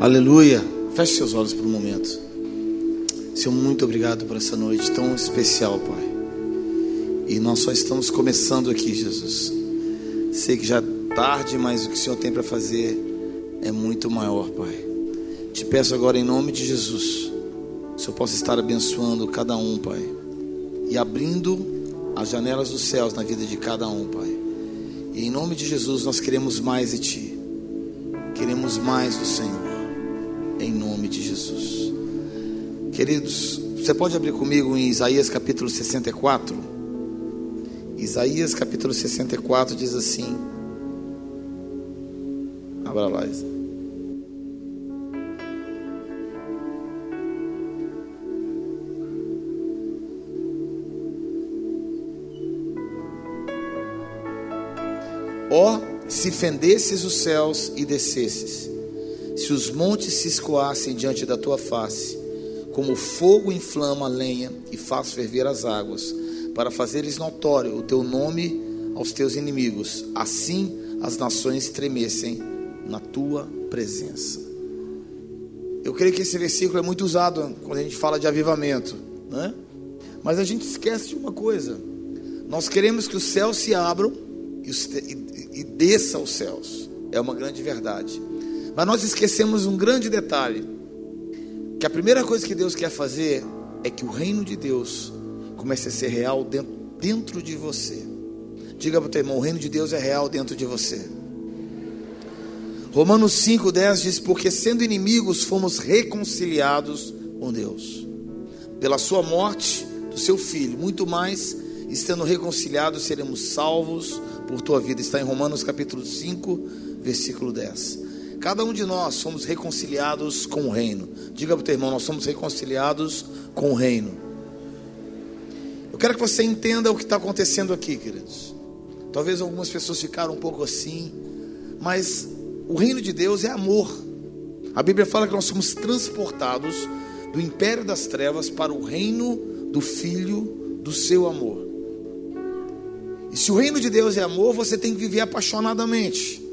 Aleluia. Feche seus olhos por um momento. Senhor, muito obrigado por essa noite tão especial, Pai. E nós só estamos começando aqui, Jesus. Sei que já é tarde, mas o que o Senhor tem para fazer é muito maior, Pai. Te peço agora em nome de Jesus, o Senhor possa estar abençoando cada um, Pai, e abrindo as janelas dos céus na vida de cada um, Pai. E em nome de Jesus nós queremos mais de Ti, queremos mais do Senhor em nome de Jesus. Queridos, você pode abrir comigo em Isaías capítulo 64? Isaías capítulo 64 diz assim: Abra lá. Ó, oh, se fendesses os céus e descesses, se os montes se escoassem diante da tua face, como o fogo inflama a lenha e faz ferver as águas, para fazeres notório o teu nome aos teus inimigos, assim as nações tremessem na tua presença. Eu creio que esse versículo é muito usado quando a gente fala de avivamento, né? Mas a gente esquece de uma coisa: nós queremos que os céus se abram e, e, e desça aos céus. É uma grande verdade. Mas nós esquecemos um grande detalhe: que a primeira coisa que Deus quer fazer é que o reino de Deus comece a ser real dentro, de você. Diga para o teu irmão: o reino de Deus é real dentro de você. Romanos 5,10 diz: Porque sendo inimigos fomos reconciliados com Deus, pela sua morte do seu filho, muito mais, estando reconciliados, seremos salvos por tua vida. Está em Romanos capítulo 5, versículo 10. Cada um de nós somos reconciliados com o reino. Diga para o teu irmão: nós somos reconciliados com o reino. Eu quero que você entenda o que está acontecendo aqui, queridos. Talvez algumas pessoas ficaram um pouco assim, mas o reino de Deus é amor. A Bíblia fala que nós somos transportados do império das trevas para o reino do Filho do seu amor. E se o reino de Deus é amor, você tem que viver apaixonadamente.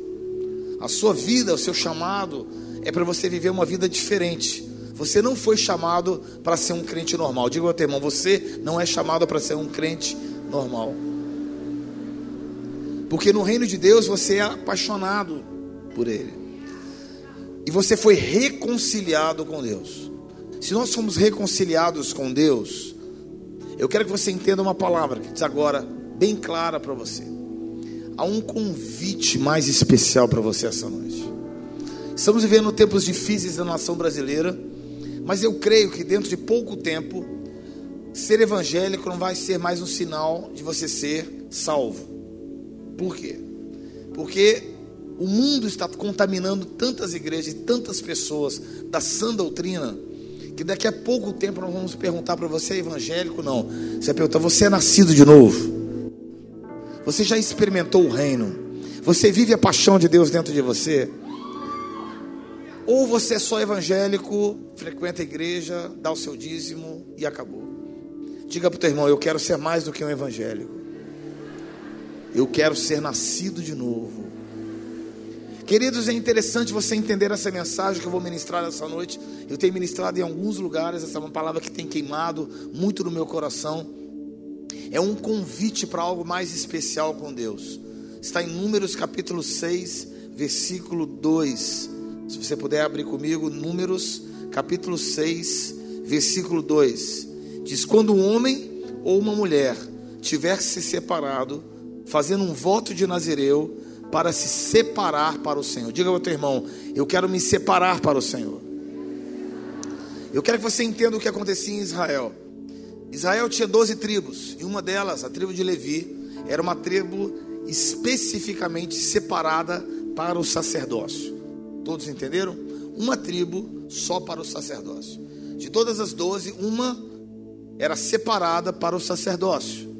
A sua vida, o seu chamado é para você viver uma vida diferente. Você não foi chamado para ser um crente normal. Diga ao teu irmão, você não é chamado para ser um crente normal. Porque no reino de Deus você é apaixonado por Ele. E você foi reconciliado com Deus. Se nós somos reconciliados com Deus, eu quero que você entenda uma palavra que diz agora bem clara para você há um convite mais especial para você essa noite. Estamos vivendo tempos difíceis da nação brasileira, mas eu creio que dentro de pouco tempo, ser evangélico não vai ser mais um sinal de você ser salvo. Por quê? Porque o mundo está contaminando tantas igrejas e tantas pessoas da sã doutrina que daqui a pouco tempo nós vamos perguntar para você é evangélico não. Você vai perguntar, você é nascido de novo? Você já experimentou o reino? Você vive a paixão de Deus dentro de você? Ou você é só evangélico, frequenta a igreja, dá o seu dízimo e acabou? Diga para o teu irmão: Eu quero ser mais do que um evangélico. Eu quero ser nascido de novo. Queridos, é interessante você entender essa mensagem que eu vou ministrar essa noite. Eu tenho ministrado em alguns lugares, essa é uma palavra que tem queimado muito no meu coração é um convite para algo mais especial com Deus. Está em Números capítulo 6, versículo 2. Se você puder abrir comigo, Números capítulo 6, versículo 2. Diz: Quando um homem ou uma mulher tiver se separado, fazendo um voto de Nazireu, para se separar para o Senhor. Diga ao teu irmão: Eu quero me separar para o Senhor. Eu quero que você entenda o que acontecia em Israel. Israel tinha 12 tribos, e uma delas, a tribo de Levi, era uma tribo especificamente separada para o sacerdócio. Todos entenderam? Uma tribo só para o sacerdócio. De todas as 12, uma era separada para o sacerdócio.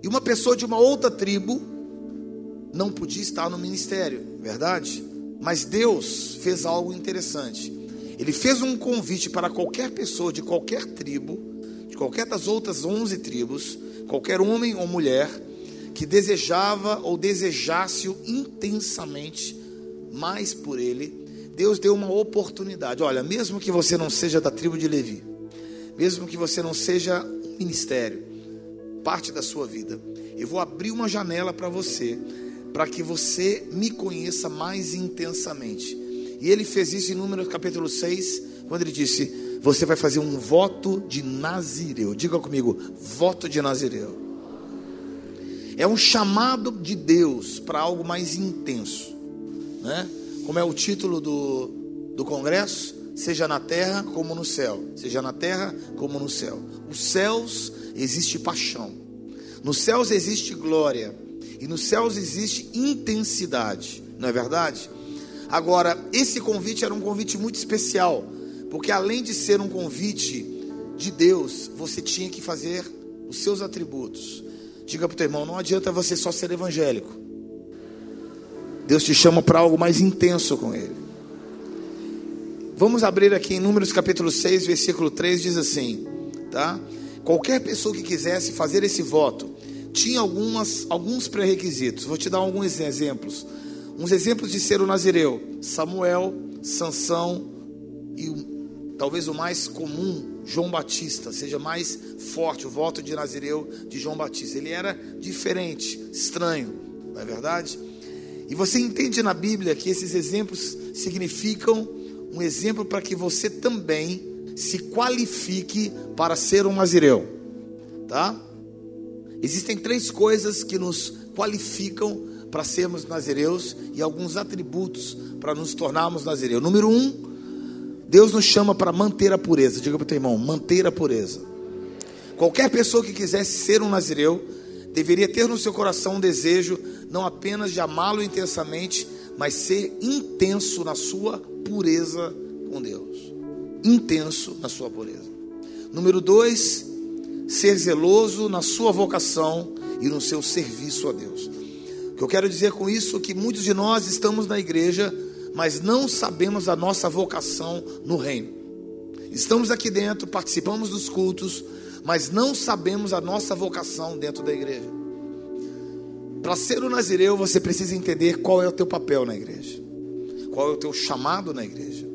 E uma pessoa de uma outra tribo não podia estar no ministério, verdade? Mas Deus fez algo interessante. Ele fez um convite para qualquer pessoa de qualquer tribo qualquer das outras onze tribos, qualquer homem ou mulher que desejava ou desejasse intensamente mais por ele, Deus deu uma oportunidade. Olha, mesmo que você não seja da tribo de Levi, mesmo que você não seja um ministério, parte da sua vida, eu vou abrir uma janela para você, para que você me conheça mais intensamente. E ele fez isso em Números capítulo 6, quando ele disse: Você vai fazer um voto de Nazireu. Diga comigo, voto de Nazireu. É um chamado de Deus para algo mais intenso, né? Como é o título do, do congresso? Seja na terra como no céu. Seja na terra como no céu. Os céus existe paixão. Nos céus existe glória. E nos céus existe intensidade. Não é verdade? Agora, esse convite era um convite muito especial. Porque além de ser um convite de Deus, você tinha que fazer os seus atributos. Diga para o teu irmão: não adianta você só ser evangélico. Deus te chama para algo mais intenso com Ele. Vamos abrir aqui em Números capítulo 6, versículo 3, diz assim, tá? Qualquer pessoa que quisesse fazer esse voto tinha algumas, alguns pré-requisitos. Vou te dar alguns exemplos. Uns exemplos de ser o nazireu: Samuel, Sansão e talvez o mais comum, João Batista, seja mais forte o voto de Nazireu de João Batista. Ele era diferente, estranho, não é verdade? E você entende na Bíblia que esses exemplos significam um exemplo para que você também se qualifique para ser um Nazireu, tá? Existem três coisas que nos qualificam para sermos nazireus e alguns atributos para nos tornarmos nazireus. Número um, Deus nos chama para manter a pureza. Diga para o teu irmão, manter a pureza. Qualquer pessoa que quisesse ser um nazireu, deveria ter no seu coração um desejo, não apenas de amá-lo intensamente, mas ser intenso na sua pureza com Deus. Intenso na sua pureza. Número dois, ser zeloso na sua vocação e no seu serviço a Deus. O que eu quero dizer com isso é que muitos de nós estamos na igreja mas não sabemos a nossa vocação no reino. Estamos aqui dentro, participamos dos cultos, mas não sabemos a nossa vocação dentro da igreja. Para ser um nazireu, você precisa entender qual é o teu papel na igreja, qual é o teu chamado na igreja.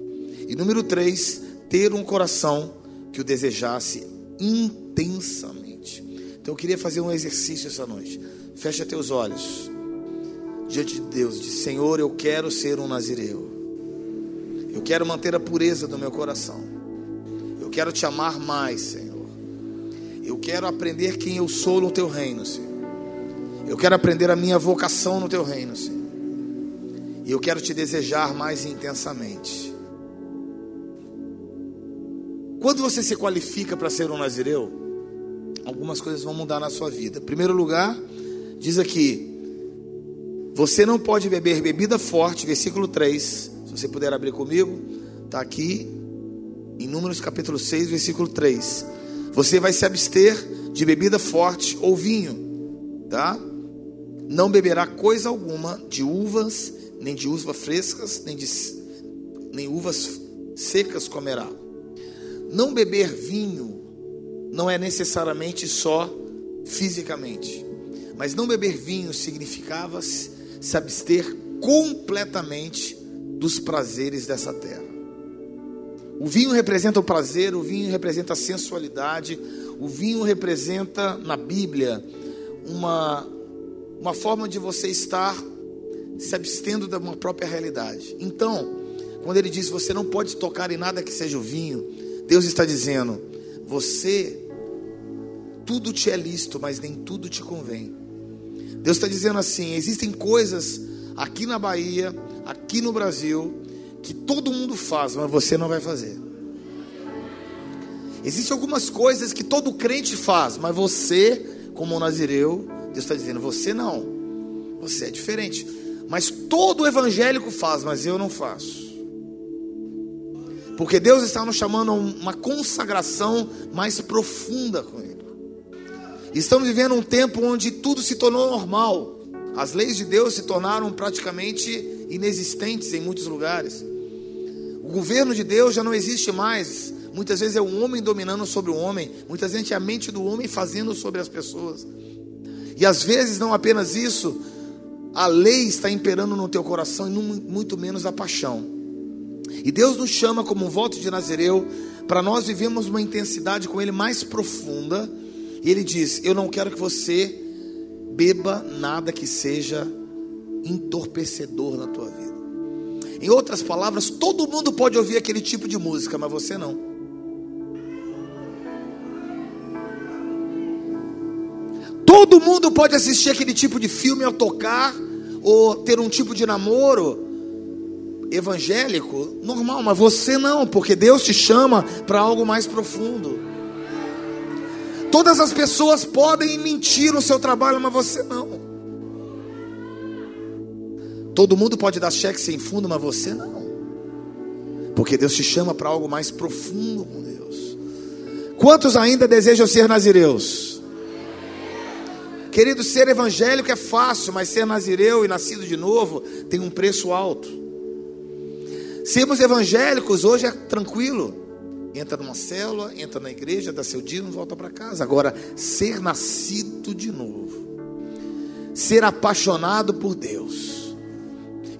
E número três, ter um coração que o desejasse intensamente. Então eu queria fazer um exercício essa noite. Fecha teus olhos diante de Deus, de Senhor, eu quero ser um nazireu. Eu quero manter a pureza do meu coração. Eu quero te amar mais, Senhor. Eu quero aprender quem eu sou no teu reino, Senhor. Eu quero aprender a minha vocação no teu reino, Senhor. E eu quero te desejar mais intensamente. Quando você se qualifica para ser um nazireu, algumas coisas vão mudar na sua vida. Em primeiro lugar, diz aqui: você não pode beber bebida forte, versículo 3. Se você puder abrir comigo, está aqui em Números capítulo 6, versículo 3. Você vai se abster de bebida forte ou vinho, tá? Não beberá coisa alguma de uvas, nem de uvas frescas, nem de nem uvas secas comerá. Não beber vinho não é necessariamente só fisicamente, mas não beber vinho significava se abster completamente dos prazeres dessa terra. O vinho representa o prazer, o vinho representa a sensualidade, o vinho representa na Bíblia uma, uma forma de você estar se abstendo da uma própria realidade. Então, quando ele diz você não pode tocar em nada que seja o vinho, Deus está dizendo: você, tudo te é lícito, mas nem tudo te convém. Deus está dizendo assim: existem coisas aqui na Bahia, aqui no Brasil, que todo mundo faz, mas você não vai fazer. Existem algumas coisas que todo crente faz, mas você, como nazireu, Deus está dizendo: você não, você é diferente. Mas todo evangélico faz, mas eu não faço. Porque Deus está nos chamando a uma consagração mais profunda com Ele. Estamos vivendo um tempo onde tudo se tornou normal. As leis de Deus se tornaram praticamente inexistentes em muitos lugares. O governo de Deus já não existe mais. Muitas vezes é o homem dominando sobre o homem, muitas vezes é a mente do homem fazendo sobre as pessoas. E às vezes não apenas isso, a lei está imperando no teu coração e muito menos a paixão. E Deus nos chama como um voto de Nazireu para nós vivermos uma intensidade com Ele mais profunda. E Ele diz: Eu não quero que você beba nada que seja entorpecedor na tua vida. Em outras palavras, todo mundo pode ouvir aquele tipo de música, mas você não. Todo mundo pode assistir aquele tipo de filme ao tocar, ou ter um tipo de namoro evangélico, normal, mas você não, porque Deus te chama para algo mais profundo. Todas as pessoas podem mentir no seu trabalho, mas você não. Todo mundo pode dar cheque sem fundo, mas você não. Porque Deus te chama para algo mais profundo com Deus. Quantos ainda desejam ser nazireus? Querido, ser evangélico é fácil, mas ser nazireu e nascido de novo tem um preço alto. Sermos evangélicos hoje é tranquilo. Entra numa célula, entra na igreja, dá seu dia e volta para casa. Agora, ser nascido de novo, ser apaixonado por Deus,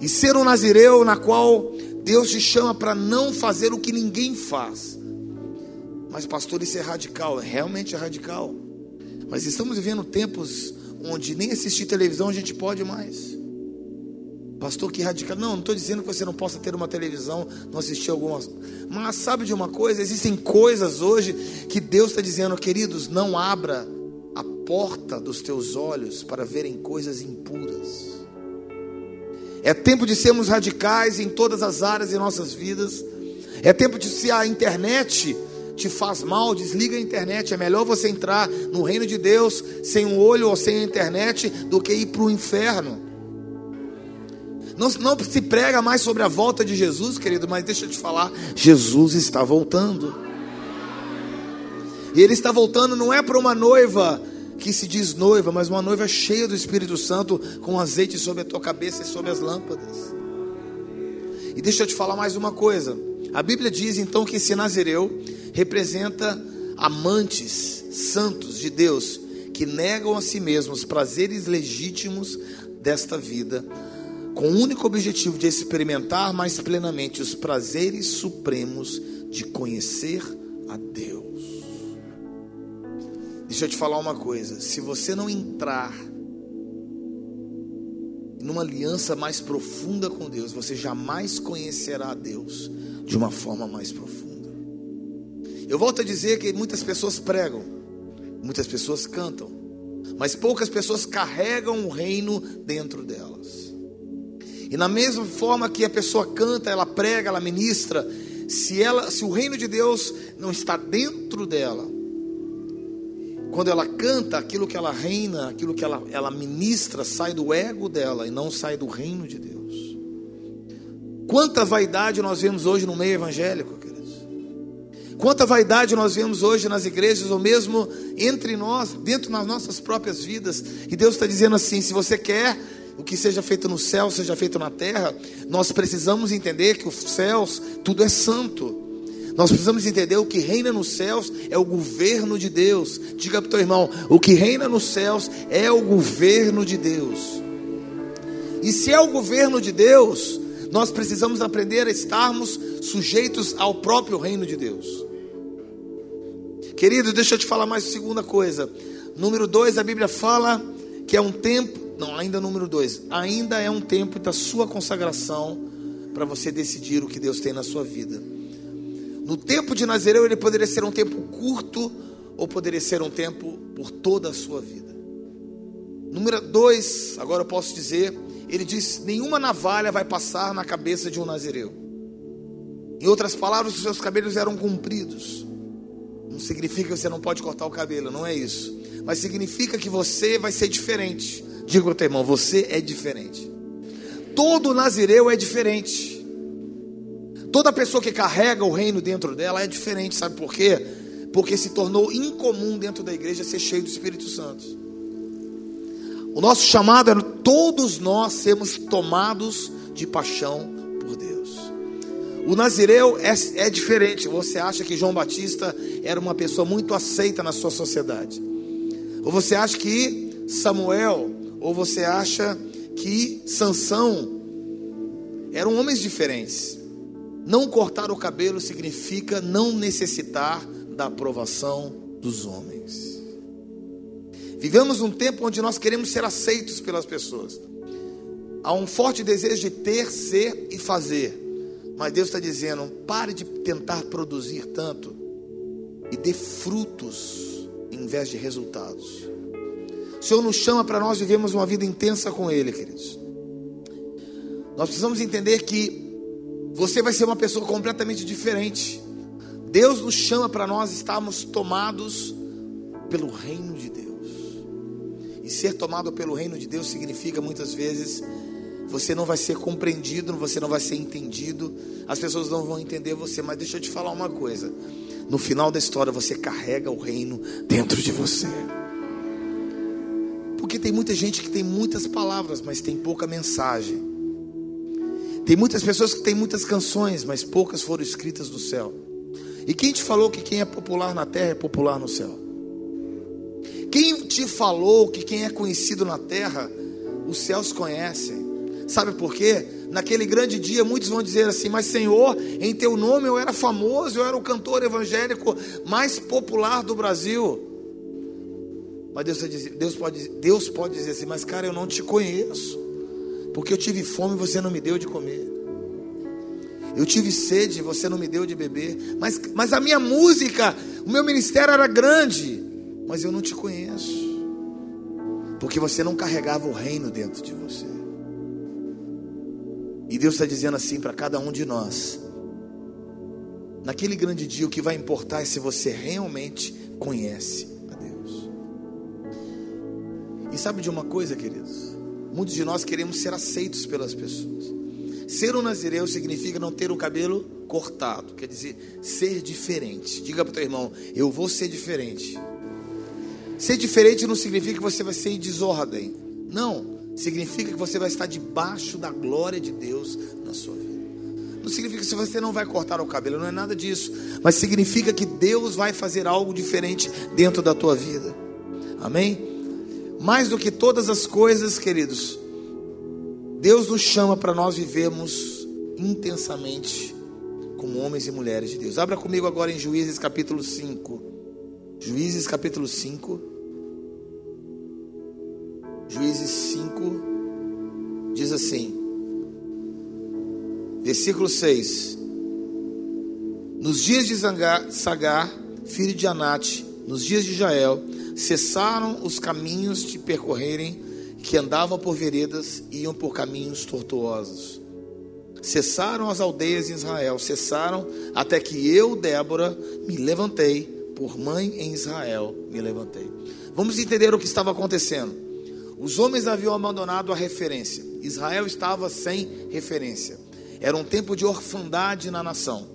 e ser um nazireu na qual Deus te chama para não fazer o que ninguém faz. Mas, pastor, isso é radical, realmente é radical. Mas estamos vivendo tempos onde nem assistir televisão a gente pode mais. Pastor, que radical. Não, não estou dizendo que você não possa ter uma televisão, não assistir algumas. Mas sabe de uma coisa? Existem coisas hoje que Deus está dizendo, queridos, não abra a porta dos teus olhos para verem coisas impuras. É tempo de sermos radicais em todas as áreas de nossas vidas. É tempo de se a internet te faz mal, desliga a internet. É melhor você entrar no reino de Deus sem um olho ou sem a internet do que ir para o inferno. Não, não se prega mais sobre a volta de Jesus, querido, mas deixa eu te falar: Jesus está voltando. E Ele está voltando não é para uma noiva que se diz noiva, mas uma noiva cheia do Espírito Santo, com azeite sobre a tua cabeça e sobre as lâmpadas. E deixa eu te falar mais uma coisa. A Bíblia diz então que esse Nazireu representa amantes santos de Deus que negam a si mesmos os prazeres legítimos desta vida, com o único objetivo de experimentar mais plenamente os prazeres supremos de conhecer a Deus. Deixa eu te falar uma coisa: se você não entrar numa aliança mais profunda com Deus, você jamais conhecerá a Deus de uma forma mais profunda. Eu volto a dizer que muitas pessoas pregam, muitas pessoas cantam, mas poucas pessoas carregam o reino dentro delas. E na mesma forma que a pessoa canta, ela prega, ela ministra, se ela, se o reino de Deus não está dentro dela, quando ela canta, aquilo que ela reina, aquilo que ela, ela ministra, sai do ego dela e não sai do reino de Deus. Quanta vaidade nós vemos hoje no meio evangélico, queridos. Quanta vaidade nós vemos hoje nas igrejas, ou mesmo entre nós, dentro das nossas próprias vidas. E Deus está dizendo assim: se você quer o que seja feito no céu, seja feito na terra, nós precisamos entender que os céus, tudo é santo. Nós precisamos entender o que reina nos céus é o governo de Deus. Diga para o teu irmão: o que reina nos céus é o governo de Deus. E se é o governo de Deus, nós precisamos aprender a estarmos sujeitos ao próprio reino de Deus. Querido, deixa eu te falar mais segunda coisa. Número dois, a Bíblia fala que é um tempo, não, ainda número dois, ainda é um tempo da sua consagração para você decidir o que Deus tem na sua vida. No tempo de Nazireu, ele poderia ser um tempo curto ou poderia ser um tempo por toda a sua vida. Número dois, agora eu posso dizer, ele diz: nenhuma navalha vai passar na cabeça de um Nazireu. Em outras palavras, os seus cabelos eram compridos. Não significa que você não pode cortar o cabelo, não é isso. Mas significa que você vai ser diferente. Diga ao teu irmão: você é diferente. Todo Nazireu é diferente. Toda pessoa que carrega o reino dentro dela é diferente, sabe por quê? Porque se tornou incomum dentro da igreja ser cheio do Espírito Santo. O nosso chamado é todos nós sermos tomados de paixão por Deus. O Nazireu é, é diferente. Você acha que João Batista era uma pessoa muito aceita na sua sociedade? Ou você acha que Samuel, ou você acha que Sansão eram homens diferentes? Não cortar o cabelo significa não necessitar da aprovação dos homens. Vivemos um tempo onde nós queremos ser aceitos pelas pessoas. Há um forte desejo de ter, ser e fazer. Mas Deus está dizendo: pare de tentar produzir tanto e dê frutos em vez de resultados. O Senhor nos chama para nós vivermos uma vida intensa com Ele, queridos. Nós precisamos entender que você vai ser uma pessoa completamente diferente. Deus nos chama para nós estarmos tomados pelo reino de Deus. E ser tomado pelo reino de Deus significa muitas vezes você não vai ser compreendido, você não vai ser entendido, as pessoas não vão entender você, mas deixa eu te falar uma coisa. No final da história você carrega o reino dentro de você. Porque tem muita gente que tem muitas palavras, mas tem pouca mensagem. Tem muitas pessoas que têm muitas canções, mas poucas foram escritas do céu. E quem te falou que quem é popular na terra é popular no céu? Quem te falou que quem é conhecido na terra, os céus conhecem? Sabe por quê? Naquele grande dia, muitos vão dizer assim: Mas Senhor, em teu nome eu era famoso, eu era o cantor evangélico mais popular do Brasil. Mas Deus, Deus, pode, Deus pode dizer assim: Mas cara, eu não te conheço. Porque eu tive fome e você não me deu de comer. Eu tive sede e você não me deu de beber. Mas, mas a minha música, o meu ministério era grande. Mas eu não te conheço. Porque você não carregava o reino dentro de você. E Deus está dizendo assim para cada um de nós: naquele grande dia, o que vai importar é se você realmente conhece. E sabe de uma coisa, queridos? Muitos de nós queremos ser aceitos pelas pessoas. Ser um nazireu significa não ter o cabelo cortado, quer dizer, ser diferente. Diga para o teu irmão, eu vou ser diferente. Ser diferente não significa que você vai ser em desordem. Não, significa que você vai estar debaixo da glória de Deus na sua vida. Não significa que você não vai cortar o cabelo, não é nada disso. Mas significa que Deus vai fazer algo diferente dentro da tua vida. Amém? Mais do que todas as coisas, queridos, Deus nos chama para nós vivermos intensamente como homens e mulheres de Deus. Abra comigo agora em Juízes capítulo 5. Juízes capítulo 5. Juízes 5 diz assim, versículo 6: Nos dias de Sagar, filho de Anate, nos dias de Jael, cessaram os caminhos de percorrerem, que andavam por veredas e iam por caminhos tortuosos. Cessaram as aldeias de Israel, cessaram até que eu, Débora, me levantei, por mãe em Israel me levantei. Vamos entender o que estava acontecendo. Os homens haviam abandonado a referência. Israel estava sem referência. Era um tempo de orfandade na nação.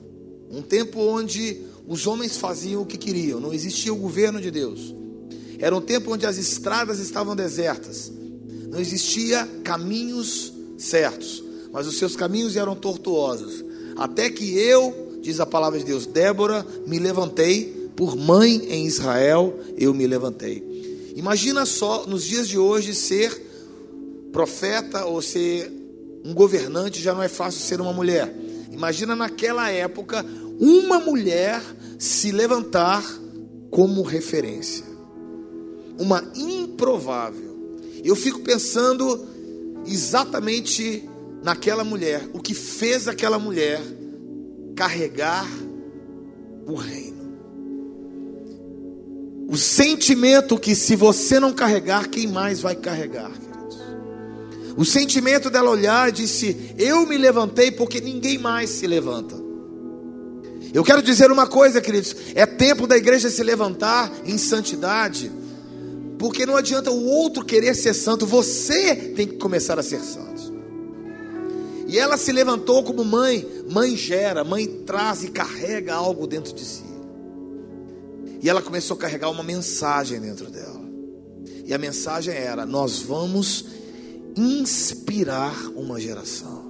Um tempo onde os homens faziam o que queriam, não existia o governo de Deus. Era um tempo onde as estradas estavam desertas, não existia caminhos certos, mas os seus caminhos eram tortuosos. Até que eu, diz a palavra de Deus, Débora, me levantei, por mãe em Israel, eu me levantei. Imagina só, nos dias de hoje, ser profeta ou ser um governante já não é fácil ser uma mulher. Imagina naquela época uma mulher se levantar como referência uma improvável. Eu fico pensando exatamente naquela mulher, o que fez aquela mulher carregar o reino. O sentimento que se você não carregar, quem mais vai carregar, queridos? O sentimento dela olhar e disse: Eu me levantei porque ninguém mais se levanta. Eu quero dizer uma coisa, queridos: é tempo da igreja se levantar em santidade porque não adianta o outro querer ser santo, você tem que começar a ser santo. E ela se levantou como mãe. Mãe gera, mãe traz e carrega algo dentro de si. E ela começou a carregar uma mensagem dentro dela. E a mensagem era: nós vamos inspirar uma geração.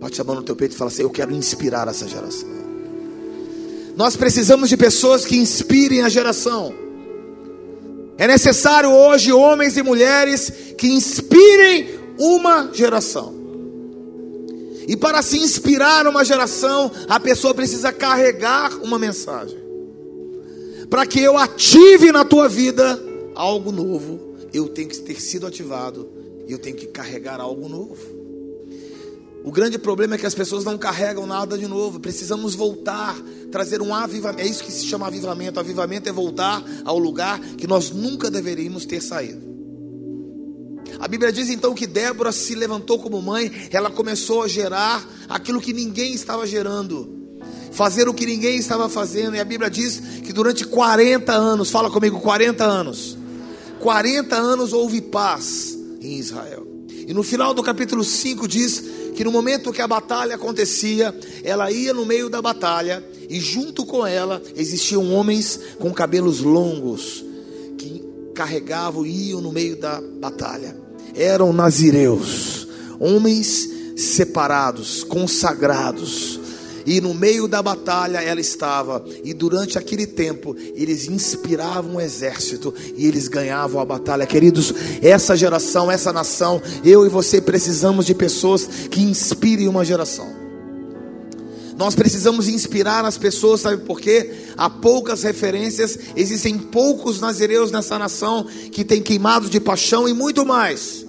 Bate a mão no teu peito e fala assim: Eu quero inspirar essa geração. Nós precisamos de pessoas que inspirem a geração. É necessário hoje homens e mulheres que inspirem uma geração. E para se inspirar uma geração, a pessoa precisa carregar uma mensagem. Para que eu ative na tua vida algo novo, eu tenho que ter sido ativado e eu tenho que carregar algo novo. O grande problema é que as pessoas não carregam nada de novo. Precisamos voltar, trazer um avivamento. É isso que se chama avivamento. Avivamento é voltar ao lugar que nós nunca deveríamos ter saído. A Bíblia diz então que Débora se levantou como mãe, ela começou a gerar aquilo que ninguém estava gerando, fazer o que ninguém estava fazendo, e a Bíblia diz que durante 40 anos, fala comigo, 40 anos, 40 anos houve paz em Israel. E no final do capítulo 5 diz que no momento que a batalha acontecia, ela ia no meio da batalha e junto com ela existiam homens com cabelos longos que carregavam e iam no meio da batalha. Eram nazireus, homens separados, consagrados, e no meio da batalha ela estava, e durante aquele tempo eles inspiravam o exército e eles ganhavam a batalha. Queridos, essa geração, essa nação, eu e você precisamos de pessoas que inspirem uma geração. Nós precisamos inspirar as pessoas, sabe por quê? Há poucas referências, existem poucos nazireus nessa nação que têm queimado de paixão e muito mais.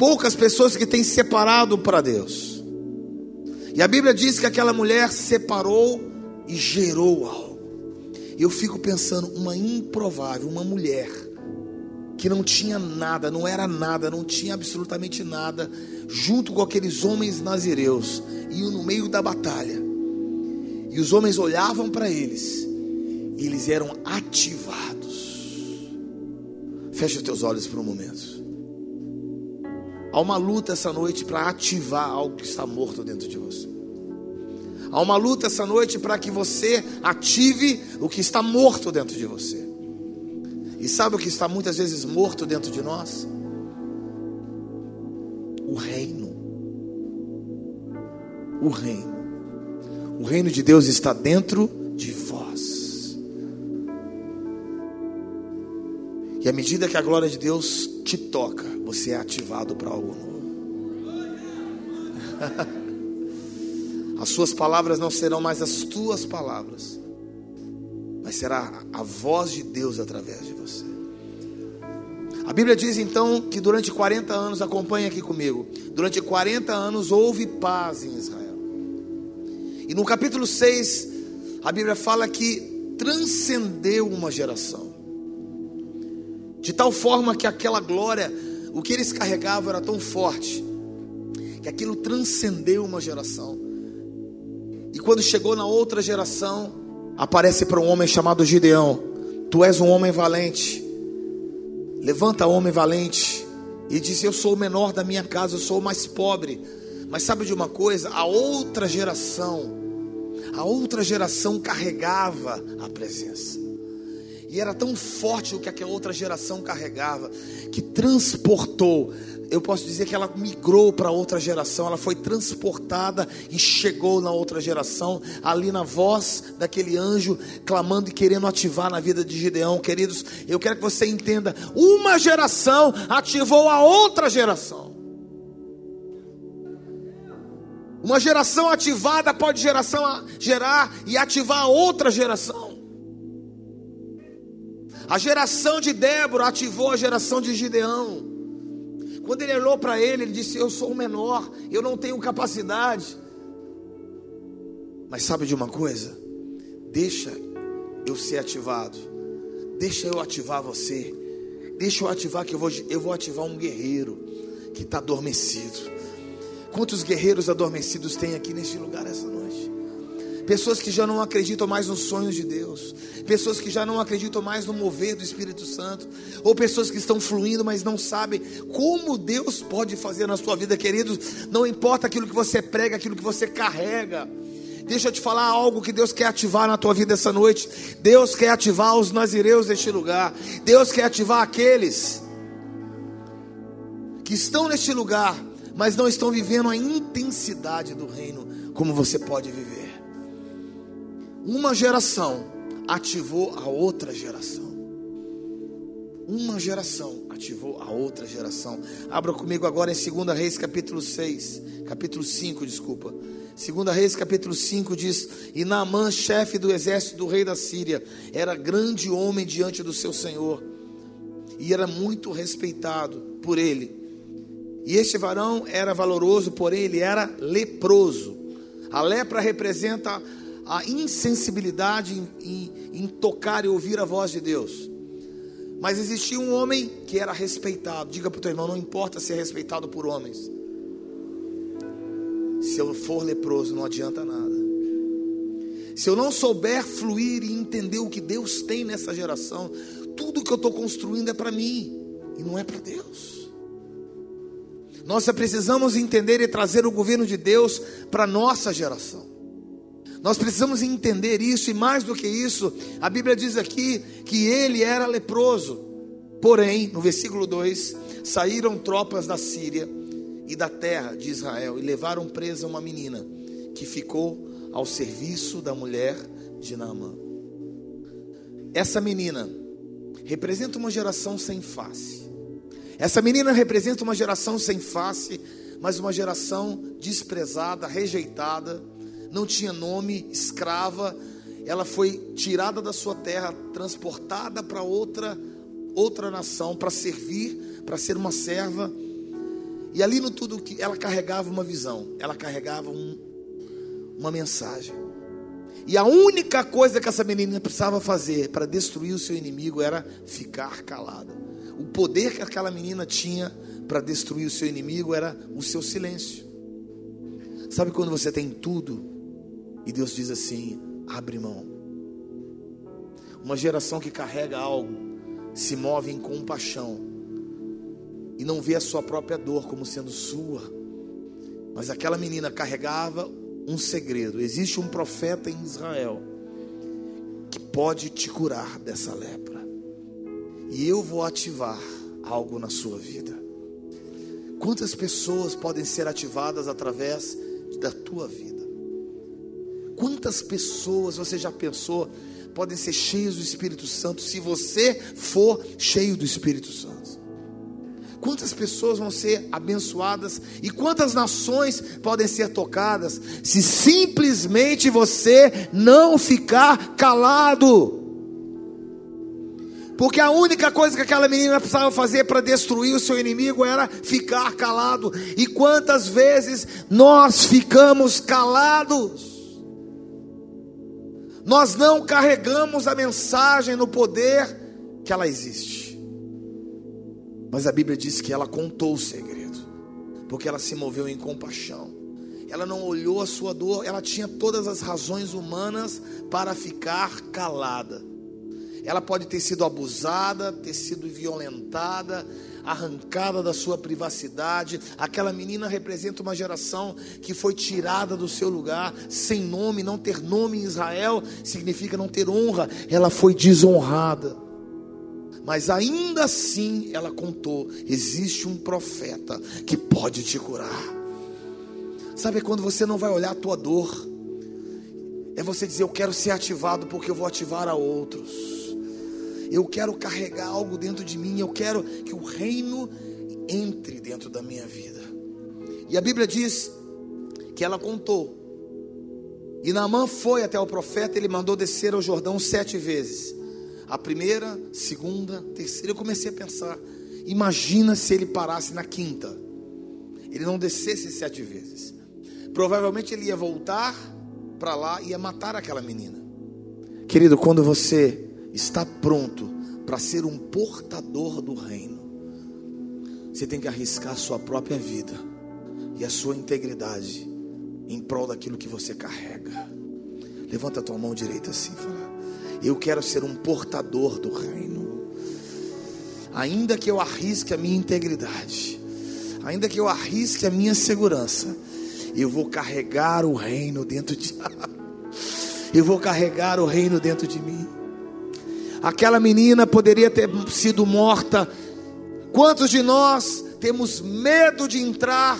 Poucas pessoas que têm separado para Deus. E a Bíblia diz que aquela mulher separou e gerou algo. Eu fico pensando, uma improvável, uma mulher que não tinha nada, não era nada, não tinha absolutamente nada, junto com aqueles homens nazireus, iam no meio da batalha. E os homens olhavam para eles, e eles eram ativados. Fecha os teus olhos por um momento. Há uma luta essa noite para ativar algo que está morto dentro de você. Há uma luta essa noite para que você ative o que está morto dentro de você. E sabe o que está muitas vezes morto dentro de nós? O reino. O reino. O reino de Deus está dentro E à medida que a glória de Deus te toca, você é ativado para algo novo. As suas palavras não serão mais as tuas palavras, mas será a voz de Deus através de você. A Bíblia diz então que durante 40 anos, acompanhe aqui comigo, durante 40 anos houve paz em Israel. E no capítulo 6, a Bíblia fala que transcendeu uma geração. De tal forma que aquela glória, o que eles carregavam era tão forte, que aquilo transcendeu uma geração. E quando chegou na outra geração, aparece para um homem chamado Gideão: Tu és um homem valente. Levanta, homem valente. E diz: Eu sou o menor da minha casa, eu sou o mais pobre. Mas sabe de uma coisa? A outra geração, a outra geração carregava a presença. E era tão forte o que aquela outra geração carregava, que transportou. Eu posso dizer que ela migrou para outra geração, ela foi transportada e chegou na outra geração, ali na voz daquele anjo, clamando e querendo ativar na vida de Gideão. Queridos, eu quero que você entenda: uma geração ativou a outra geração. Uma geração ativada pode geração gerar e ativar a outra geração. A geração de Débora ativou a geração de Gideão. Quando ele olhou para ele, ele disse: Eu sou o menor, eu não tenho capacidade. Mas sabe de uma coisa? Deixa eu ser ativado. Deixa eu ativar você. Deixa eu ativar que eu vou, eu vou ativar um guerreiro que está adormecido. Quantos guerreiros adormecidos tem aqui neste lugar essa noite? pessoas que já não acreditam mais nos sonhos de Deus, pessoas que já não acreditam mais no mover do Espírito Santo, ou pessoas que estão fluindo, mas não sabem como Deus pode fazer na sua vida, queridos. Não importa aquilo que você prega, aquilo que você carrega. Deixa eu te falar algo que Deus quer ativar na tua vida essa noite. Deus quer ativar os nazireus deste lugar. Deus quer ativar aqueles que estão neste lugar, mas não estão vivendo a intensidade do reino como você pode viver. Uma geração ativou a outra geração. Uma geração ativou a outra geração. Abra comigo agora em 2 Reis, capítulo 6, capítulo 5, desculpa. 2 Reis, capítulo 5 diz: E Naamã, chefe do exército do rei da Síria, era grande homem diante do seu senhor, e era muito respeitado por ele. E este varão era valoroso, porém ele era leproso. A lepra representa a insensibilidade em, em, em tocar e ouvir a voz de Deus. Mas existia um homem que era respeitado. Diga para o teu irmão: não importa ser respeitado por homens. Se eu for leproso, não adianta nada. Se eu não souber fluir e entender o que Deus tem nessa geração, tudo que eu estou construindo é para mim e não é para Deus. Nós precisamos entender e trazer o governo de Deus para nossa geração. Nós precisamos entender isso, e mais do que isso, a Bíblia diz aqui que ele era leproso. Porém, no versículo 2, saíram tropas da Síria e da terra de Israel e levaram presa uma menina que ficou ao serviço da mulher de Naamã. Essa menina representa uma geração sem face. Essa menina representa uma geração sem face, mas uma geração desprezada, rejeitada não tinha nome, escrava, ela foi tirada da sua terra, transportada para outra outra nação para servir, para ser uma serva. E ali no tudo que ela carregava uma visão, ela carregava um, uma mensagem. E a única coisa que essa menina precisava fazer para destruir o seu inimigo era ficar calada. O poder que aquela menina tinha para destruir o seu inimigo era o seu silêncio. Sabe quando você tem tudo e Deus diz assim: abre mão. Uma geração que carrega algo se move em compaixão e não vê a sua própria dor como sendo sua. Mas aquela menina carregava um segredo. Existe um profeta em Israel que pode te curar dessa lepra. E eu vou ativar algo na sua vida. Quantas pessoas podem ser ativadas através da tua vida? Quantas pessoas você já pensou podem ser cheias do Espírito Santo se você for cheio do Espírito Santo? Quantas pessoas vão ser abençoadas e quantas nações podem ser tocadas se simplesmente você não ficar calado? Porque a única coisa que aquela menina precisava fazer para destruir o seu inimigo era ficar calado. E quantas vezes nós ficamos calados? Nós não carregamos a mensagem no poder que ela existe. Mas a Bíblia diz que ela contou o segredo, porque ela se moveu em compaixão. Ela não olhou a sua dor, ela tinha todas as razões humanas para ficar calada. Ela pode ter sido abusada, ter sido violentada, arrancada da sua privacidade. Aquela menina representa uma geração que foi tirada do seu lugar, sem nome. Não ter nome em Israel significa não ter honra. Ela foi desonrada. Mas ainda assim ela contou: existe um profeta que pode te curar. Sabe quando você não vai olhar a tua dor? É você dizer: Eu quero ser ativado porque eu vou ativar a outros. Eu quero carregar algo dentro de mim, eu quero que o reino entre dentro da minha vida. E a Bíblia diz que ela contou. E Naamã foi até o profeta, ele mandou descer ao Jordão sete vezes. A primeira, segunda, terceira. Eu comecei a pensar: imagina se ele parasse na quinta, ele não descesse sete vezes. Provavelmente ele ia voltar para lá e ia matar aquela menina. Querido, quando você está pronto para ser um portador do reino, você tem que arriscar a sua própria vida e a sua integridade em prol daquilo que você carrega. Levanta a tua mão direita assim, fala: Eu quero ser um portador do reino. Ainda que eu arrisque a minha integridade, ainda que eu arrisque a minha segurança, eu vou carregar o reino dentro de Eu vou carregar o reino dentro de mim. Aquela menina poderia ter sido morta. Quantos de nós temos medo de entrar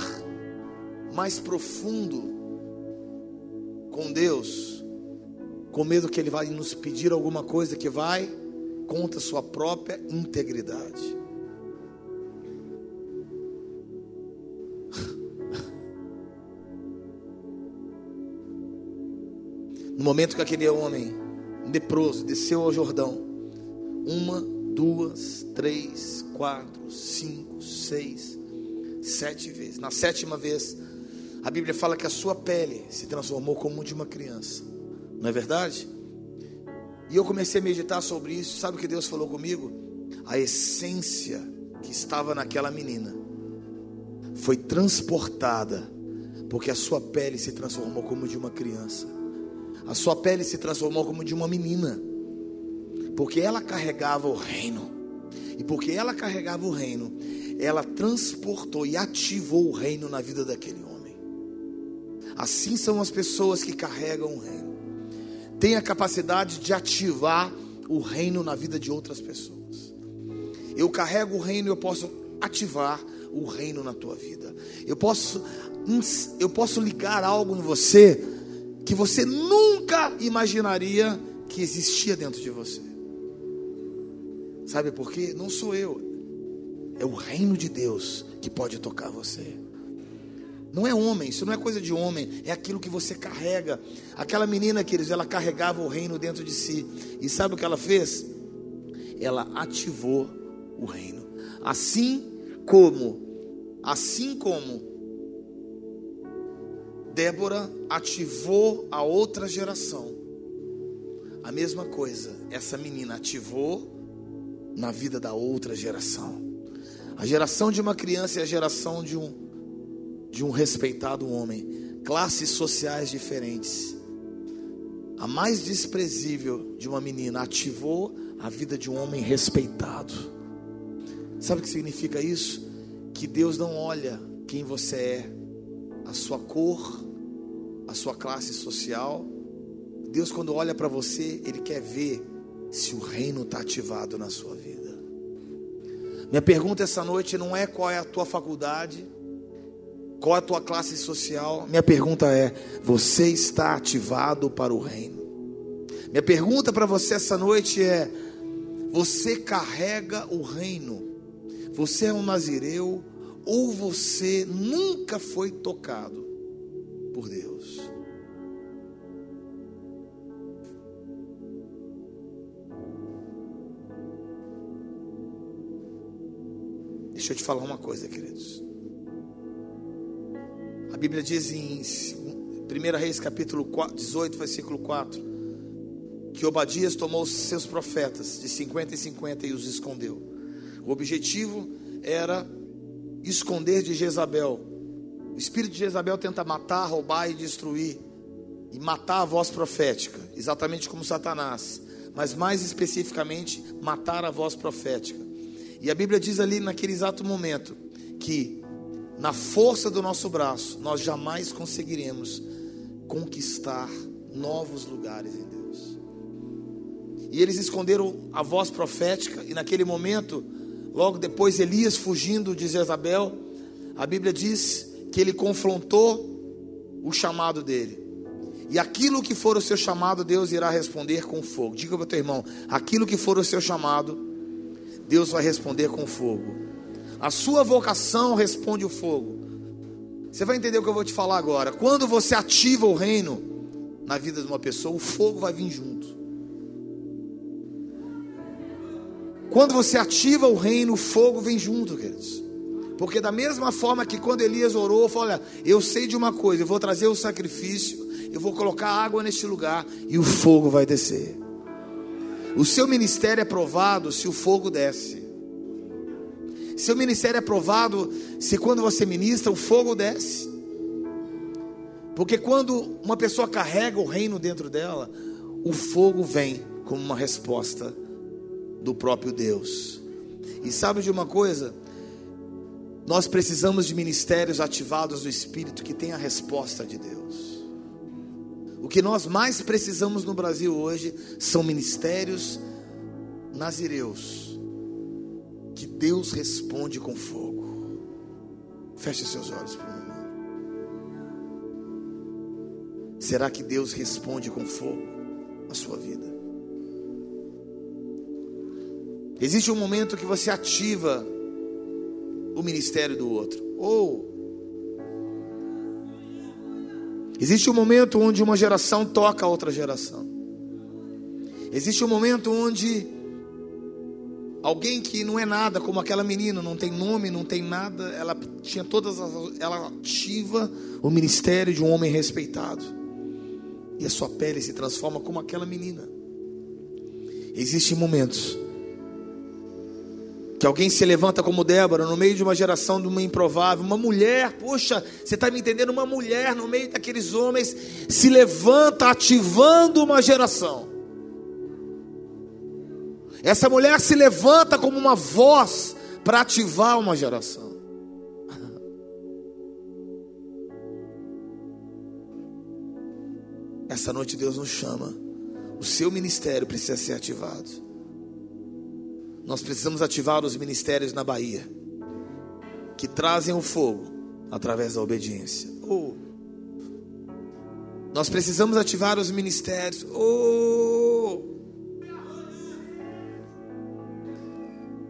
mais profundo com Deus, com medo que Ele vai nos pedir alguma coisa que vai contra a sua própria integridade? No momento que aquele homem leproso desceu ao Jordão, uma, duas, três, quatro, cinco, seis, sete vezes. Na sétima vez, a Bíblia fala que a sua pele se transformou como de uma criança. Não é verdade? E eu comecei a meditar sobre isso. Sabe o que Deus falou comigo? A essência que estava naquela menina foi transportada, porque a sua pele se transformou como de uma criança. A sua pele se transformou como de uma menina, porque ela carregava o reino. E porque ela carregava o reino, ela transportou e ativou o reino na vida daquele homem. Assim são as pessoas que carregam o reino tem a capacidade de ativar o reino na vida de outras pessoas. Eu carrego o reino e eu posso ativar o reino na tua vida. Eu posso eu posso ligar algo em você que você nunca imaginaria que existia dentro de você. Sabe por quê? Não sou eu. É o reino de Deus que pode tocar você. Não é homem, isso não é coisa de homem, é aquilo que você carrega. Aquela menina, queridos, ela carregava o reino dentro de si. E sabe o que ela fez? Ela ativou o reino. Assim como, assim como Débora ativou a outra geração. A mesma coisa, essa menina ativou na vida da outra geração. A geração de uma criança é a geração de um de um respeitado homem, classes sociais diferentes. A mais desprezível de uma menina ativou a vida de um homem respeitado. Sabe o que significa isso? Que Deus não olha quem você é, a sua cor, a sua classe social. Deus, quando olha para você, Ele quer ver se o reino está ativado na sua vida. Minha pergunta essa noite não é qual é a tua faculdade qual a tua classe social? Minha pergunta é: você está ativado para o reino? Minha pergunta para você essa noite é: você carrega o reino? Você é um nazireu ou você nunca foi tocado por Deus? Deixa eu te falar uma coisa, queridos. A Bíblia diz em 1 Reis capítulo 18, versículo 4, que Obadias tomou seus profetas de 50 em 50 e os escondeu. O objetivo era esconder de Jezabel. O espírito de Jezabel tenta matar, roubar e destruir e matar a voz profética, exatamente como Satanás, mas mais especificamente matar a voz profética. E a Bíblia diz ali naquele exato momento que na força do nosso braço, nós jamais conseguiremos conquistar novos lugares em Deus. E eles esconderam a voz profética, e naquele momento, logo depois, Elias fugindo de Jezabel, a Bíblia diz que ele confrontou o chamado dele. E aquilo que for o seu chamado, Deus irá responder com fogo. Diga para o teu irmão: aquilo que for o seu chamado, Deus vai responder com fogo. A sua vocação responde o fogo. Você vai entender o que eu vou te falar agora. Quando você ativa o reino na vida de uma pessoa, o fogo vai vir junto. Quando você ativa o reino, o fogo vem junto, queridos. Porque da mesma forma que quando Elias orou, falou: Olha, eu sei de uma coisa, eu vou trazer o sacrifício, eu vou colocar água neste lugar e o fogo vai descer. O seu ministério é provado se o fogo desce. Seu ministério é provado se quando você ministra, o fogo desce. Porque quando uma pessoa carrega o reino dentro dela, o fogo vem como uma resposta do próprio Deus. E sabe de uma coisa? Nós precisamos de ministérios ativados do Espírito que tem a resposta de Deus. O que nós mais precisamos no Brasil hoje são ministérios nazireus que Deus responde com fogo. Feche seus olhos para mim. Será que Deus responde com fogo a sua vida? Existe um momento que você ativa o ministério do outro. Ou Existe um momento onde uma geração toca a outra geração. Existe um momento onde alguém que não é nada, como aquela menina, não tem nome, não tem nada, ela tinha todas as, ela ativa o ministério de um homem respeitado. E a sua pele se transforma como aquela menina. Existem momentos que alguém se levanta como Débora no meio de uma geração de uma improvável, uma mulher, poxa, você está me entendendo? Uma mulher no meio daqueles homens se levanta ativando uma geração. Essa mulher se levanta como uma voz para ativar uma geração. Essa noite Deus nos chama. O seu ministério precisa ser ativado. Nós precisamos ativar os ministérios na Bahia que trazem o fogo através da obediência. Oh. Nós precisamos ativar os ministérios. Oh.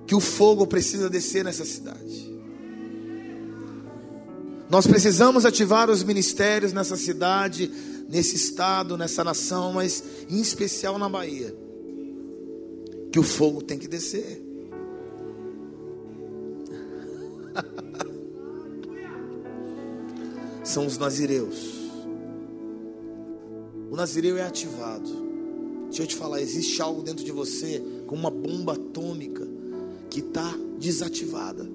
Que o fogo precisa descer nessa cidade. Nós precisamos ativar os ministérios nessa cidade, nesse estado, nessa nação, mas em especial na Bahia que o fogo tem que descer. São os nazireus. O nazireu é ativado. Deixa eu te falar, existe algo dentro de você como uma bomba atômica que está desativada.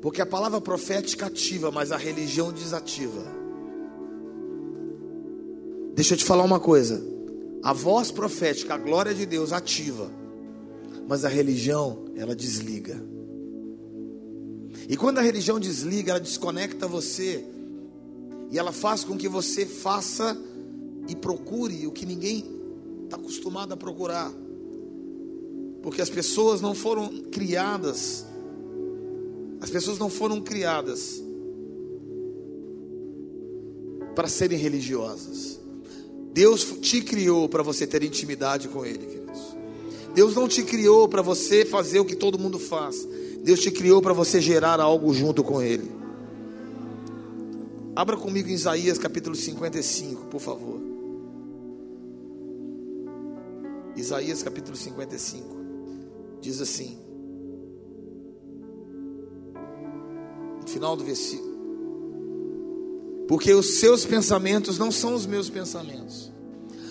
Porque a palavra profética ativa, mas a religião desativa. Deixa eu te falar uma coisa. A voz profética, a glória de Deus ativa, mas a religião, ela desliga. E quando a religião desliga, ela desconecta você, e ela faz com que você faça e procure o que ninguém está acostumado a procurar, porque as pessoas não foram criadas, as pessoas não foram criadas para serem religiosas. Deus te criou para você ter intimidade com Ele, queridos. Deus não te criou para você fazer o que todo mundo faz. Deus te criou para você gerar algo junto com Ele. Abra comigo em Isaías capítulo 55, por favor. Isaías capítulo 55 diz assim: no final do versículo porque os seus pensamentos não são os meus pensamentos.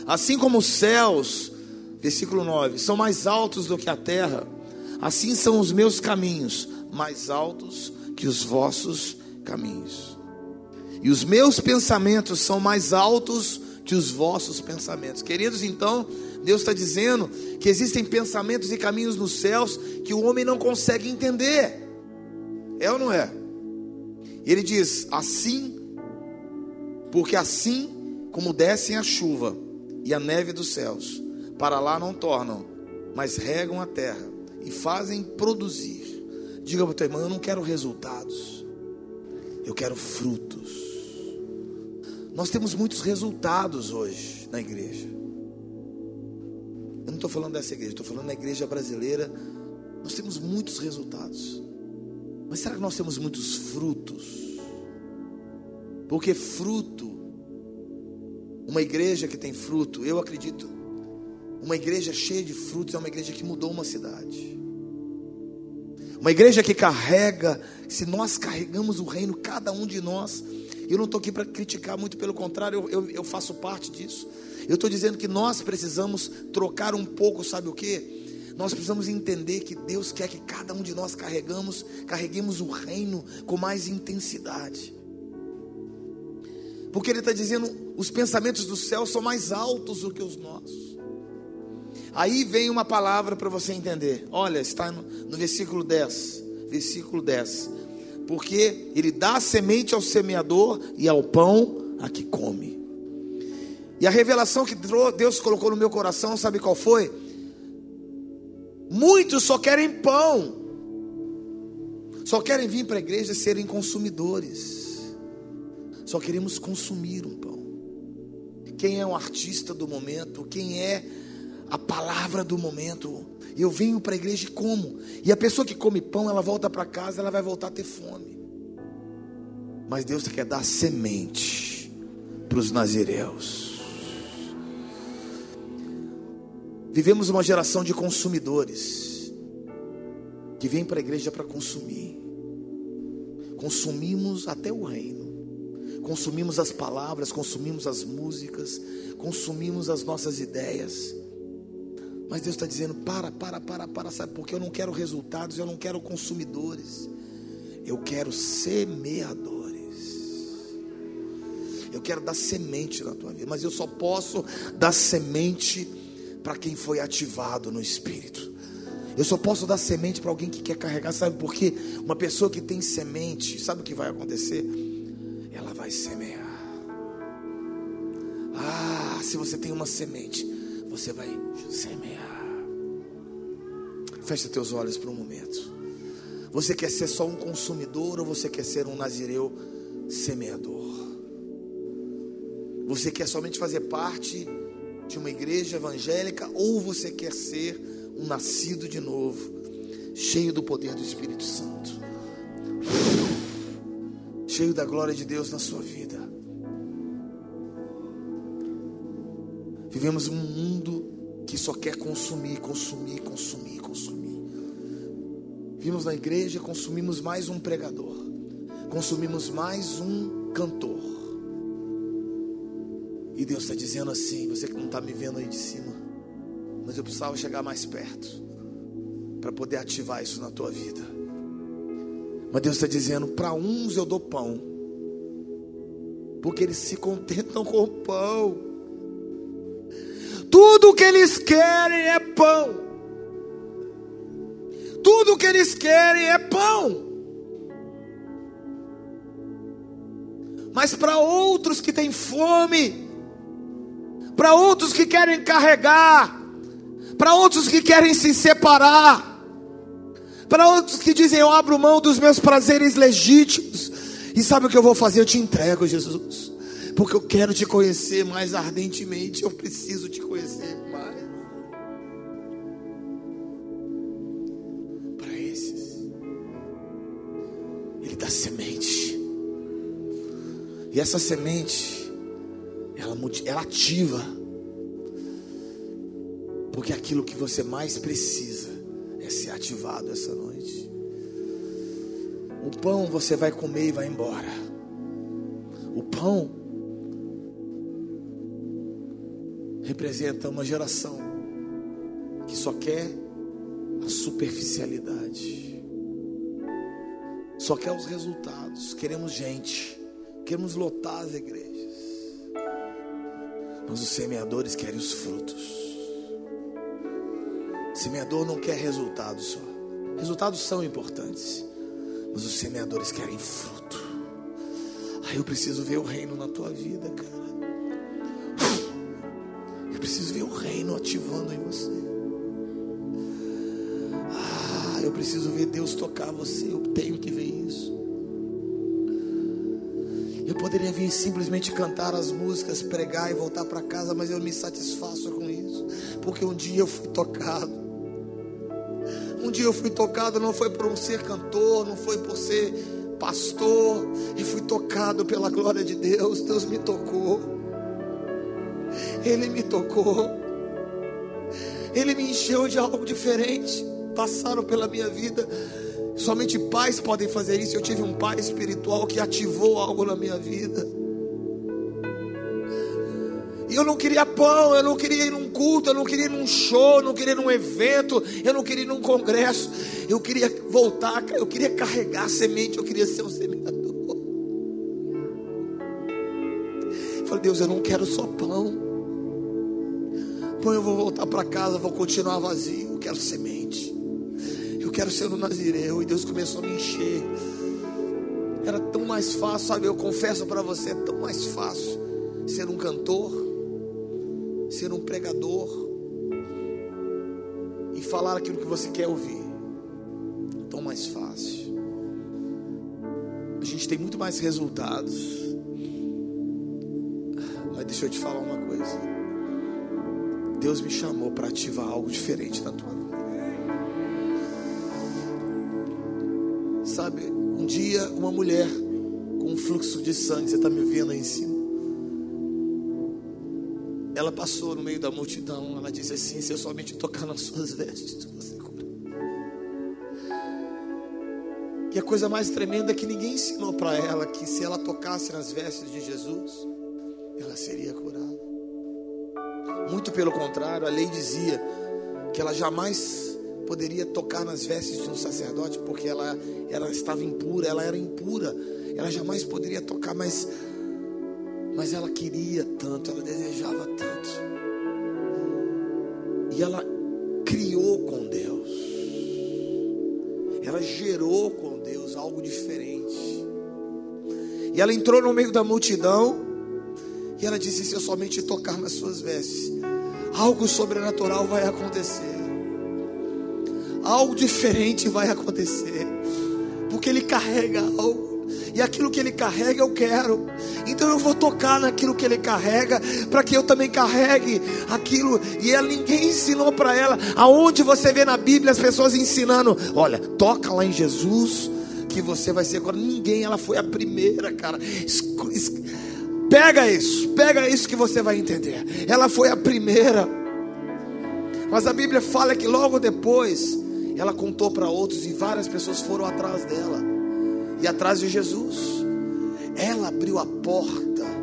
Assim como os céus, versículo 9, são mais altos do que a terra, assim são os meus caminhos mais altos que os vossos caminhos. E os meus pensamentos são mais altos que os vossos pensamentos. Queridos, então, Deus está dizendo que existem pensamentos e caminhos nos céus que o homem não consegue entender. É ou não é? Ele diz: assim porque assim como descem a chuva e a neve dos céus, para lá não tornam, mas regam a terra e fazem produzir. Diga para o teu irmão: eu não quero resultados, eu quero frutos. Nós temos muitos resultados hoje na igreja. Eu não estou falando dessa igreja, estou falando da igreja brasileira. Nós temos muitos resultados, mas será que nós temos muitos frutos? Porque fruto, uma igreja que tem fruto, eu acredito, uma igreja cheia de frutos é uma igreja que mudou uma cidade. Uma igreja que carrega, se nós carregamos o reino, cada um de nós, eu não estou aqui para criticar, muito pelo contrário, eu, eu, eu faço parte disso. Eu estou dizendo que nós precisamos trocar um pouco, sabe o que? Nós precisamos entender que Deus quer que cada um de nós carregamos, carreguemos o reino com mais intensidade. Porque ele está dizendo: os pensamentos do céu são mais altos do que os nossos. Aí vem uma palavra para você entender. Olha, está no, no, versículo 10. Versículo 10. Porque ele dá semente ao semeador e ao pão a que come. E a revelação que Deus colocou no meu coração, sabe qual foi? Muitos só querem pão, só querem vir para a igreja serem consumidores. Só queremos consumir um pão. Quem é o artista do momento? Quem é a palavra do momento? Eu venho para a igreja e como. E a pessoa que come pão, ela volta para casa, ela vai voltar a ter fome. Mas Deus quer dar semente para os nazireus. Vivemos uma geração de consumidores que vem para a igreja para consumir. Consumimos até o reino. Consumimos as palavras, consumimos as músicas, consumimos as nossas ideias. Mas Deus está dizendo: para, para, para, para, sabe? Porque eu não quero resultados, eu não quero consumidores, eu quero semeadores. Eu quero dar semente na tua vida, mas eu só posso dar semente para quem foi ativado no Espírito. Eu só posso dar semente para alguém que quer carregar, sabe por quê? Uma pessoa que tem semente, sabe o que vai acontecer? Vai semear. Ah, se você tem uma semente, você vai semear. Feche teus olhos por um momento. Você quer ser só um consumidor ou você quer ser um nazireu semeador? Você quer somente fazer parte de uma igreja evangélica ou você quer ser um nascido de novo, cheio do poder do Espírito Santo, cheio da glória de Deus na sua vida? Vivemos um mundo que só quer consumir, consumir, consumir, consumir. Vimos na igreja, consumimos mais um pregador, consumimos mais um cantor. E Deus está dizendo assim: você que não está me vendo aí de cima, mas eu precisava chegar mais perto para poder ativar isso na tua vida. Mas Deus está dizendo: para uns eu dou pão, porque eles se contentam com o pão. Tudo que eles querem é pão. Tudo que eles querem é pão. Mas para outros que têm fome, para outros que querem carregar, para outros que querem se separar, para outros que dizem: Eu abro mão dos meus prazeres legítimos, e sabe o que eu vou fazer? Eu te entrego, Jesus porque eu quero te conhecer mais ardentemente. Eu preciso te conhecer mais. Para esses, Ele dá semente, e essa semente, ela, ela ativa, porque aquilo que você mais precisa é ser ativado essa noite. O pão você vai comer e vai embora. O pão representa uma geração que só quer a superficialidade, só quer os resultados. Queremos gente, queremos lotar as igrejas, mas os semeadores querem os frutos. Semeador não quer resultados só, resultados são importantes, mas os semeadores querem fruto. Aí eu preciso ver o reino na tua vida, cara. Eu preciso ver o reino ativando em você. Ah, eu preciso ver Deus tocar você. Eu tenho que ver isso. Eu poderia vir simplesmente cantar as músicas, pregar e voltar para casa, mas eu me satisfaço com isso, porque um dia eu fui tocado. Um dia eu fui tocado, não foi por ser cantor, não foi por ser pastor, e fui tocado pela glória de Deus. Deus me tocou. Ele me tocou. Ele me encheu de algo diferente. Passaram pela minha vida. Somente pais podem fazer isso. Eu tive um pai espiritual que ativou algo na minha vida. Eu não queria pão, eu não queria ir num culto, eu não queria ir num show, eu não queria ir num evento, eu não queria ir num congresso. Eu queria voltar, eu queria carregar semente, eu queria ser um semeador. Eu falei, Deus, eu não quero só pão pão eu vou voltar para casa, vou continuar vazio. Eu quero semente. Eu quero ser um nazireu. E Deus começou a me encher. Era tão mais fácil, sabe? Eu confesso para você, é tão mais fácil ser um cantor, ser um pregador e falar aquilo que você quer ouvir. Tão mais fácil. A gente tem muito mais resultados. Mas deixa eu te falar uma coisa. Deus me chamou para ativar algo diferente na tua vida. Sabe, um dia uma mulher com um fluxo de sangue, você está me vendo aí em cima. Ela passou no meio da multidão. Ela disse assim: Se eu somente tocar nas suas vestes, você cura. E a coisa mais tremenda é que ninguém ensinou para ela que se ela tocasse nas vestes de Jesus, ela seria curada. Muito pelo contrário, a lei dizia que ela jamais poderia tocar nas vestes de um sacerdote, porque ela, ela estava impura, ela era impura, ela jamais poderia tocar, mas, mas ela queria tanto, ela desejava tanto, e ela criou com Deus, ela gerou com Deus algo diferente, e ela entrou no meio da multidão, e ela disse: Se eu somente tocar nas suas vestes, algo sobrenatural vai acontecer. Algo diferente vai acontecer. Porque ele carrega algo. E aquilo que ele carrega eu quero. Então eu vou tocar naquilo que ele carrega, para que eu também carregue aquilo. E ela ninguém ensinou para ela. Aonde você vê na Bíblia as pessoas ensinando, olha, toca lá em Jesus que você vai ser agora. Ninguém, ela foi a primeira, cara. Pega isso, pega isso que você vai entender. Ela foi a primeira. Mas a Bíblia fala que logo depois ela contou para outros e várias pessoas foram atrás dela e atrás de Jesus. Ela abriu a porta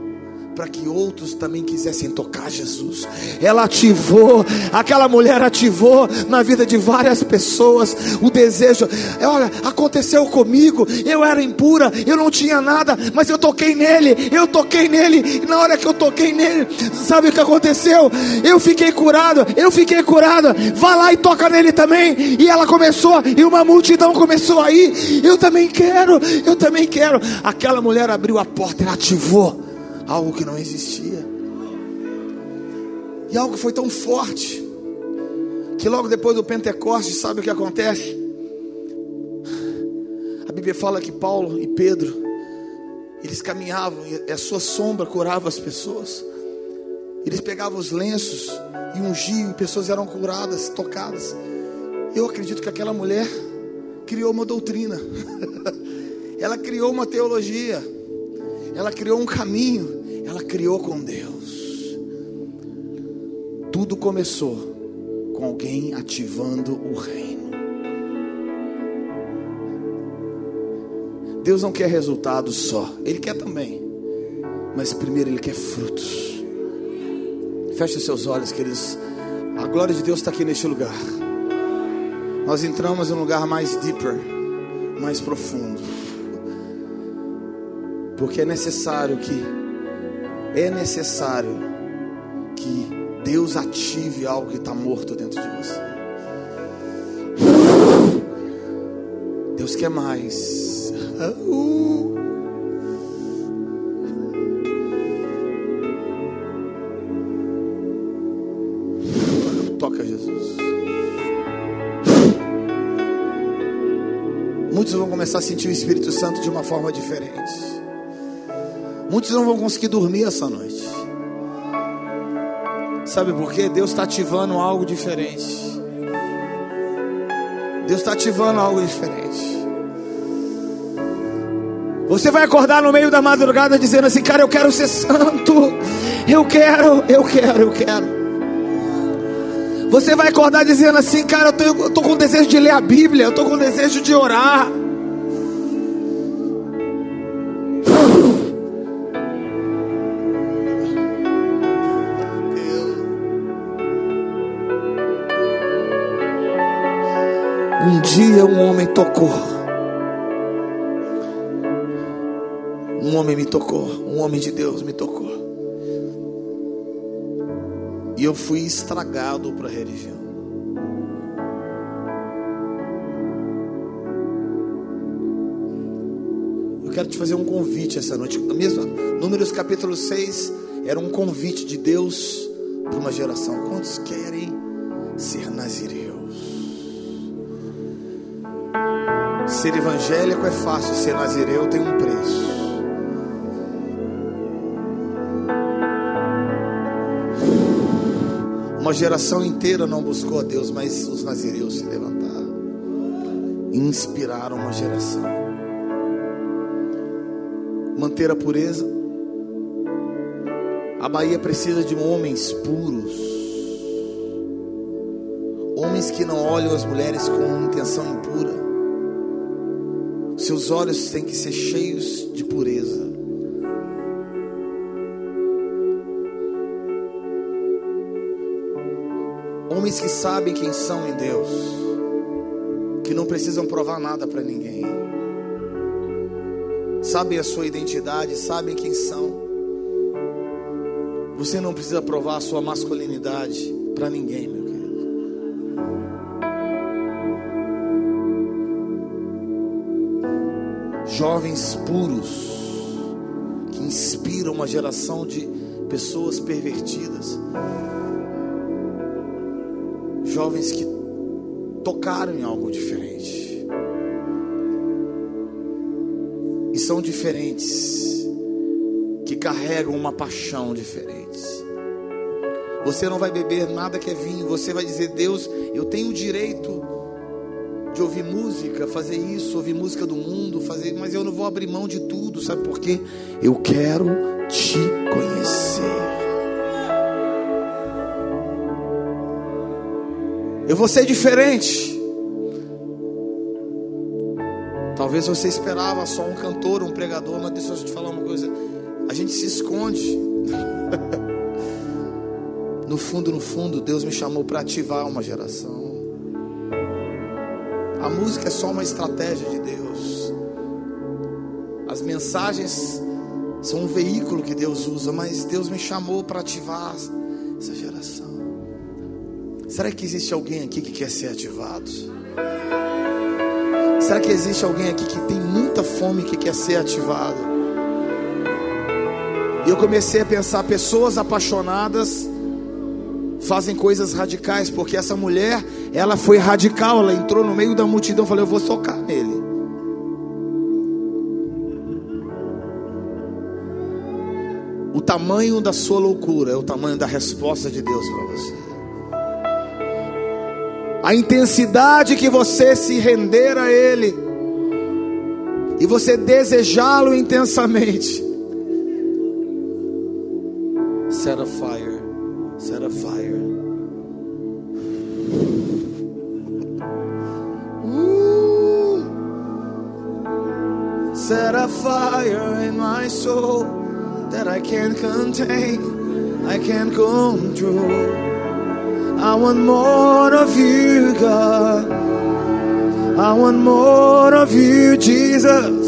para que outros também quisessem tocar Jesus. Ela ativou, aquela mulher ativou na vida de várias pessoas o desejo. Olha, aconteceu comigo. Eu era impura, eu não tinha nada, mas eu toquei nele. Eu toquei nele. E na hora que eu toquei nele, sabe o que aconteceu? Eu fiquei curado. Eu fiquei curada. Vá lá e toca nele também. E ela começou, e uma multidão começou aí. Eu também quero. Eu também quero. Aquela mulher abriu a porta, ela ativou algo que não existia. E algo foi tão forte que logo depois do Pentecostes, sabe o que acontece? A Bíblia fala que Paulo e Pedro eles caminhavam e a sua sombra curava as pessoas. Eles pegavam os lenços e ungiam e pessoas eram curadas, tocadas. Eu acredito que aquela mulher criou uma doutrina. Ela criou uma teologia ela criou um caminho, ela criou com Deus. Tudo começou com alguém ativando o reino. Deus não quer resultados só, Ele quer também, mas primeiro Ele quer frutos. Feche seus olhos, queridos. A glória de Deus está aqui neste lugar. Nós entramos em um lugar mais deeper, mais profundo. Porque é necessário que é necessário que Deus ative algo que está morto dentro de você. Deus quer mais. Toca Jesus. Muitos vão começar a sentir o Espírito Santo de uma forma diferente. Muitos não vão conseguir dormir essa noite. Sabe por quê? Deus está ativando algo diferente. Deus está ativando algo diferente. Você vai acordar no meio da madrugada dizendo assim, cara, eu quero ser santo. Eu quero, eu quero, eu quero. Você vai acordar dizendo assim, cara, eu estou com desejo de ler a Bíblia, eu estou com desejo de orar. Tocou. Um homem me tocou. Um homem de Deus me tocou. E eu fui estragado para a religião. Eu quero te fazer um convite essa noite. Mesmo, Números capítulo 6 era um convite de Deus para uma geração. Quantos querem ser nazireus? Ser evangélico é fácil, ser nazireu tem um preço. Uma geração inteira não buscou a Deus, mas os nazireus se levantaram, inspiraram uma geração. Manter a pureza, A Bahia precisa de homens puros. Homens que não olham as mulheres com intenção impura. Seus olhos têm que ser cheios de pureza. Homens que sabem quem são em Deus, que não precisam provar nada para ninguém, sabem a sua identidade, sabem quem são. Você não precisa provar a sua masculinidade para ninguém, meu Jovens puros que inspiram uma geração de pessoas pervertidas. Jovens que tocaram em algo diferente. E são diferentes. Que carregam uma paixão diferente. Você não vai beber nada que é vinho. Você vai dizer: Deus, eu tenho o direito de ouvir música, fazer isso, ouvir música do mundo, fazer, mas eu não vou abrir mão de tudo, sabe por quê? Eu quero te conhecer. Eu vou ser diferente. Talvez você esperava só um cantor, um pregador, mas deixa eu te falar uma coisa. A gente se esconde. no fundo, no fundo, Deus me chamou para ativar uma geração. Música é só uma estratégia de Deus. As mensagens são um veículo que Deus usa, mas Deus me chamou para ativar essa geração. Será que existe alguém aqui que quer ser ativado? Será que existe alguém aqui que tem muita fome que quer ser ativado? E eu comecei a pensar: pessoas apaixonadas fazem coisas radicais, porque essa mulher, ela foi radical, ela entrou no meio da multidão, falou: Eu vou socar nele. O tamanho da sua loucura é o tamanho da resposta de Deus para você. A intensidade que você se render a Ele e você desejá-lo intensamente. Set a fire, set a fire. Set a fire in my soul that I can't contain, I can't control. I want more of you, God. I want more of you, Jesus.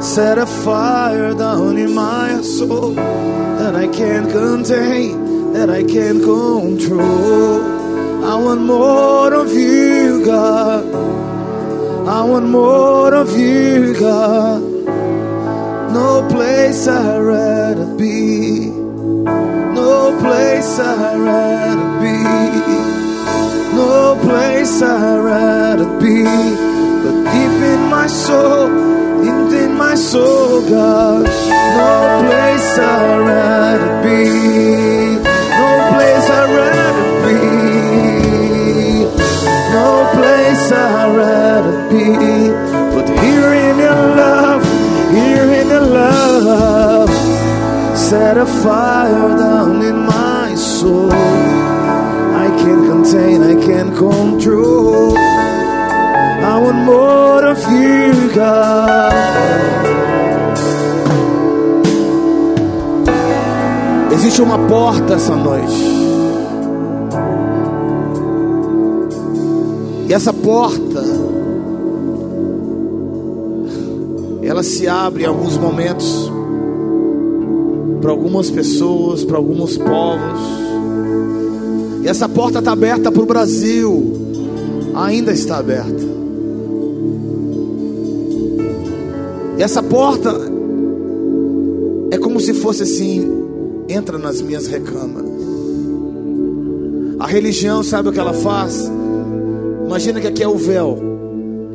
Set a fire down in my soul that I can't contain, that I can't control. I want more of you, God. I want more of you, God. No place I'd rather be. No place I'd rather be. No place I'd rather be. But deep in my soul, deep in my soul, God. No place I'd rather be. No place I'd rather be. Place I'd rather be. But here in your love, here in your love set a fire down in my soul. I can't contain, I can't control. I want more of you, God. Existe uma porta essa noite. E essa porta, ela se abre em alguns momentos para algumas pessoas, para alguns povos. E essa porta está aberta para o Brasil, ainda está aberta. E essa porta é como se fosse assim: entra nas minhas recâmaras. A religião, sabe o que ela faz? Imagina que aqui é o véu,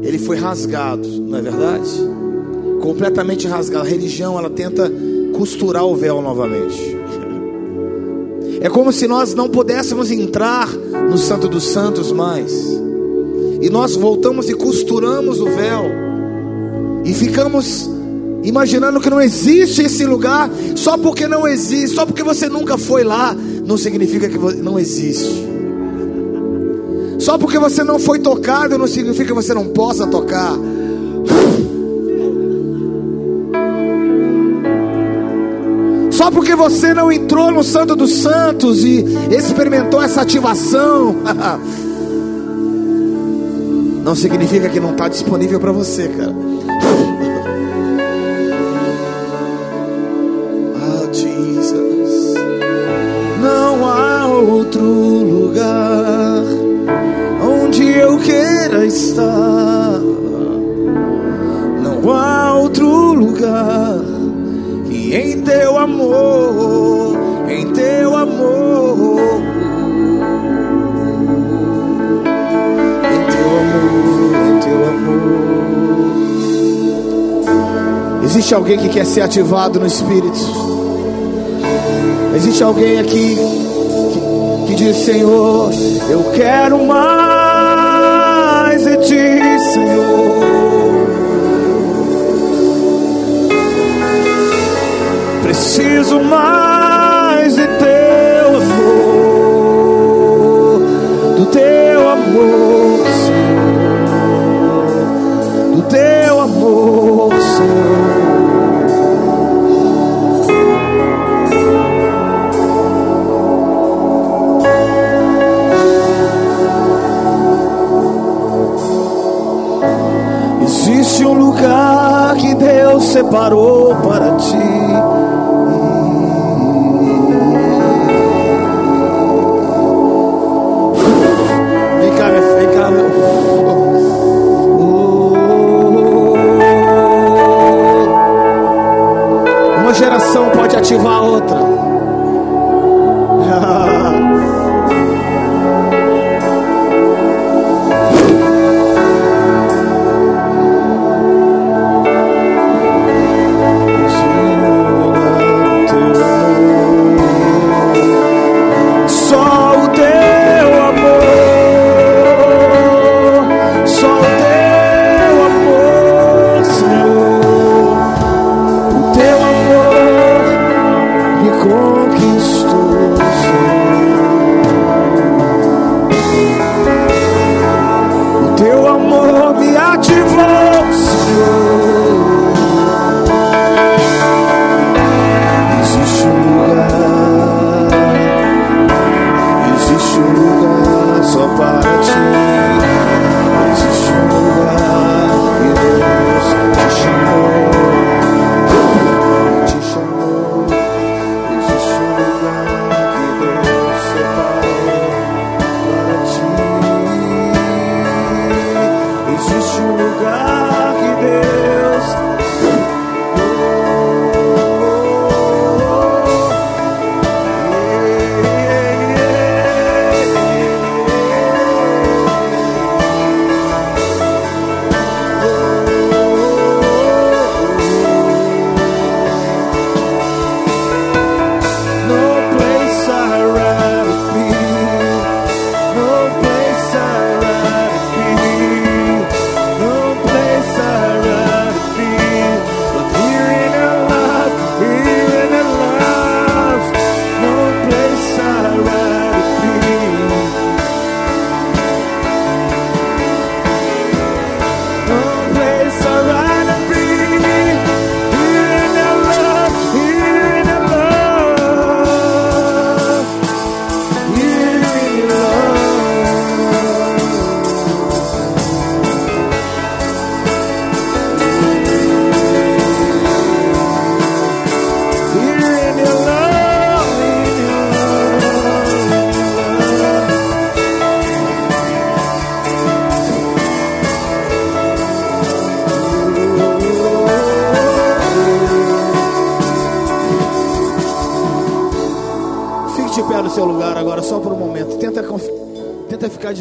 ele foi rasgado, não é verdade? Completamente rasgado. A religião, ela tenta costurar o véu novamente. É como se nós não pudéssemos entrar no Santo dos Santos mais. E nós voltamos e costuramos o véu. E ficamos imaginando que não existe esse lugar, só porque não existe, só porque você nunca foi lá, não significa que não existe. Só porque você não foi tocado, não significa que você não possa tocar. Só porque você não entrou no Santo dos Santos e experimentou essa ativação, não significa que não está disponível para você, cara. Ah, Jesus. Não há outro lugar estar. Não há outro lugar que em teu amor, em teu amor Existe alguém que quer ser ativado no Espírito? Existe alguém aqui que, que diz: Senhor, eu quero mais Preciso mais de teu amor, do teu amor, Senhor, do teu amor, Senhor. lugar que Deus separou para ti. Uma geração pode ativar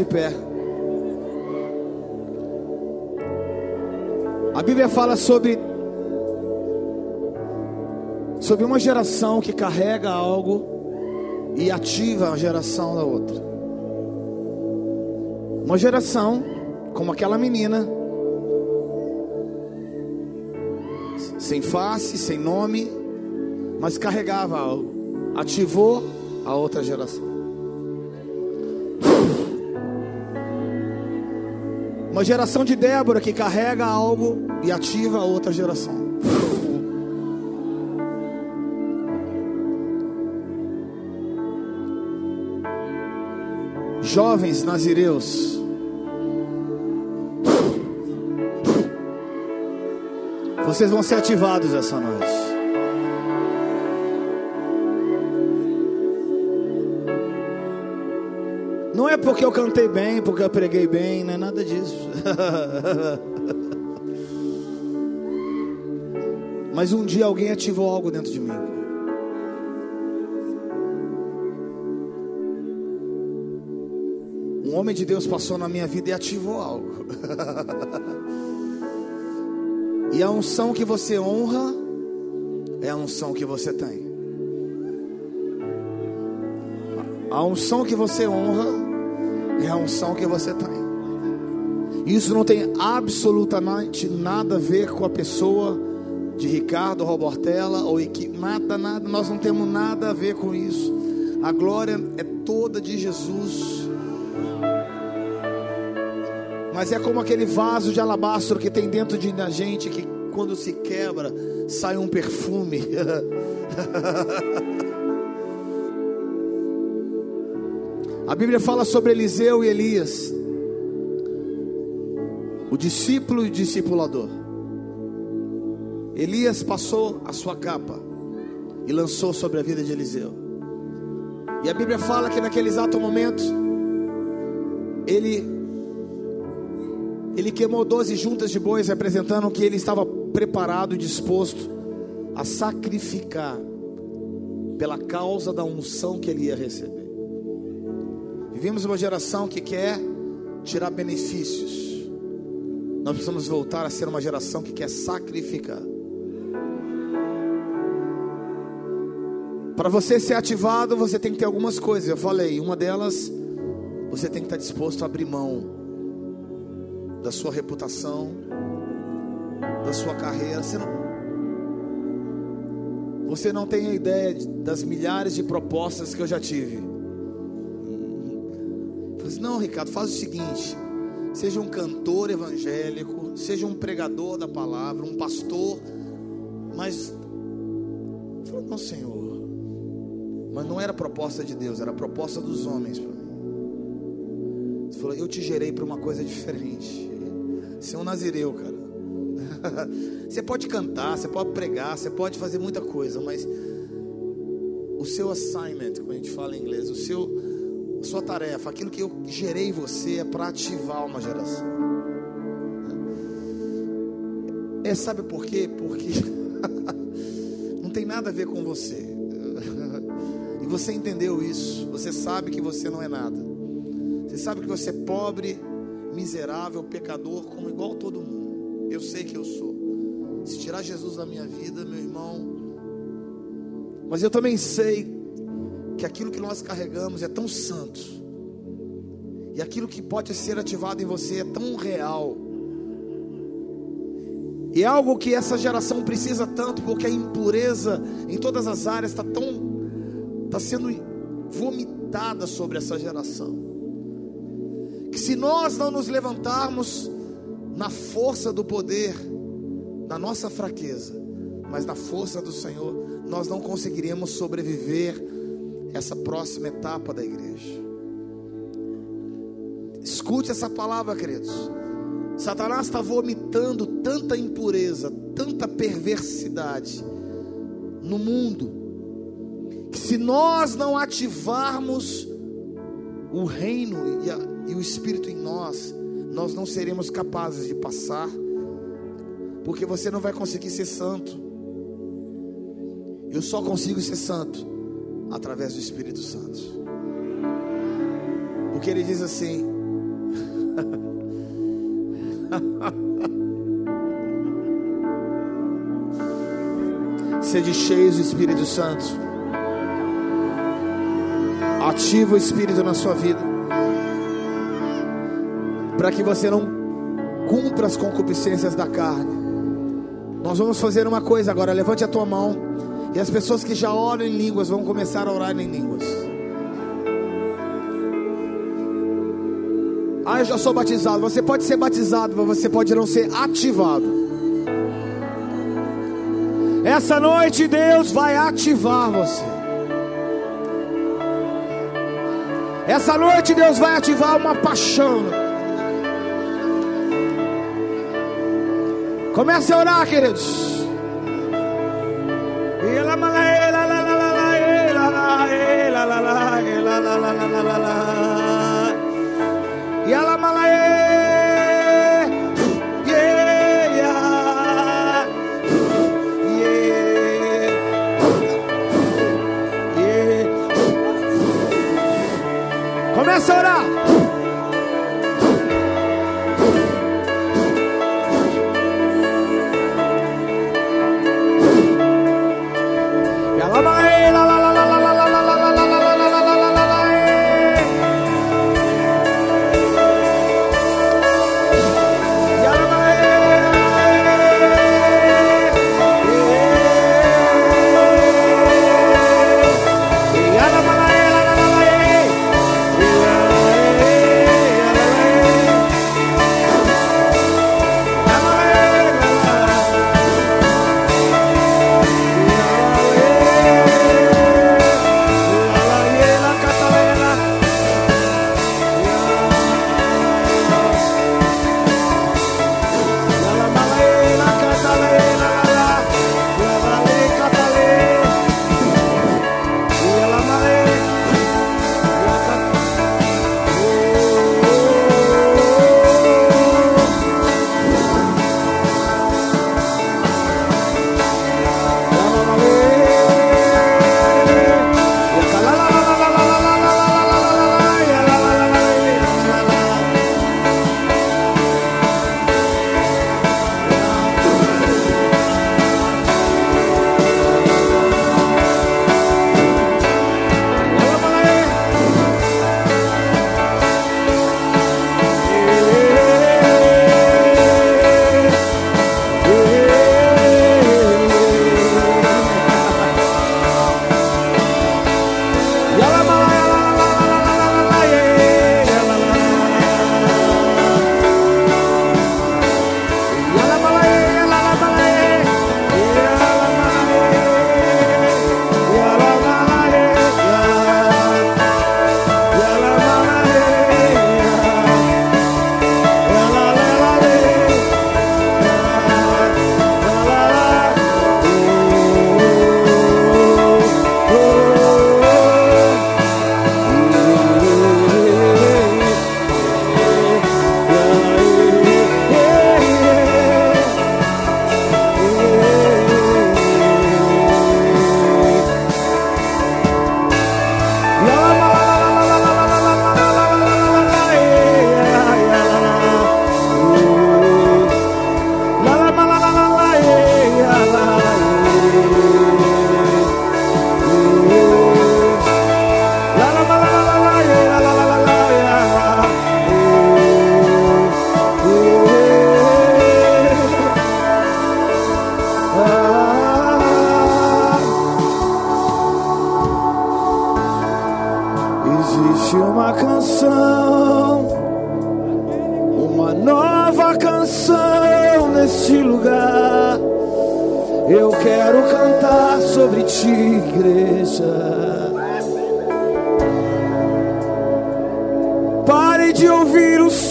a outra. sobre sobre uma geração que carrega algo e ativa a geração da outra. Uma geração como aquela menina sem face, sem nome, mas carregava algo. Ativou a outra geração. Uma geração de Débora que carrega algo e ativa a outra geração. Jovens nazireus, vocês vão ser ativados essa noite. Não é porque eu cantei bem, porque eu preguei bem, não é nada disso. Mas um dia alguém ativou algo dentro de mim. Um homem de Deus passou na minha vida e ativou algo. e a unção que você honra é a unção que você tem. A unção que você honra é a unção que você tem. Isso não tem absolutamente nada a ver com a pessoa de Ricardo Robortella ou equipe, nada, nada, nós não temos nada a ver com isso. A glória é toda de Jesus. Mas é como aquele vaso de alabastro que tem dentro de a gente que quando se quebra sai um perfume. A Bíblia fala sobre Eliseu e Elias, o discípulo e discipulador. Elias passou a sua capa e lançou sobre a vida de Eliseu. E a Bíblia fala que naquele exato momento ele ele queimou doze juntas de bois, representando que ele estava preparado e disposto a sacrificar pela causa da unção que ele ia receber. Vivemos uma geração que quer tirar benefícios. Nós precisamos voltar a ser uma geração que quer sacrificar. Para você ser ativado, você tem que ter algumas coisas. Eu falei, uma delas, você tem que estar disposto a abrir mão da sua reputação, da sua carreira. Você não, você não tem a ideia das milhares de propostas que eu já tive. Assim, não, Ricardo, faz o seguinte: seja um cantor evangélico, seja um pregador da palavra, um pastor, mas. Falei, não, Senhor. Mas não era proposta de Deus, era proposta dos homens para mim. Você falou, eu te gerei para uma coisa diferente. Ser é um nazireu, cara. Você pode cantar, você pode pregar, você pode fazer muita coisa, mas o seu assignment, como a gente fala em inglês, o seu sua tarefa, aquilo que eu gerei você é para ativar uma geração. É, sabe por quê? Porque não tem nada a ver com você. E você entendeu isso. Você sabe que você não é nada. Você sabe que você é pobre, miserável, pecador, como igual todo mundo. Eu sei que eu sou. Se tirar Jesus da minha vida, meu irmão. Mas eu também sei que aquilo que nós carregamos é tão santo, e aquilo que pode ser ativado em você é tão real, e é algo que essa geração precisa tanto, porque a impureza em todas as áreas está tão, está sendo vomitada sobre essa geração, que se nós não nos levantarmos na força do poder, na nossa fraqueza, mas na força do Senhor, nós não conseguiríamos sobreviver essa próxima etapa da igreja. Escute essa palavra, queridos. Satanás está vomitando tanta impureza, tanta perversidade no mundo, que se nós não ativarmos o reino e, a, e o Espírito em nós, nós não seremos capazes de passar, porque você não vai conseguir ser santo. Eu só consigo ser santo através do Espírito Santo. Porque ele diz assim: Sede cheios do Espírito Santo. Ativa o Espírito na sua vida. Para que você não cumpra as concupiscências da carne Nós vamos fazer uma coisa agora. Levante a tua mão. E as pessoas que já oram em línguas vão começar a orar em línguas. Ah, eu já sou batizado. Você pode ser batizado, mas você pode não ser ativado. Essa noite Deus vai ativar você. Essa noite Deus vai ativar uma paixão. Comece a orar, queridos.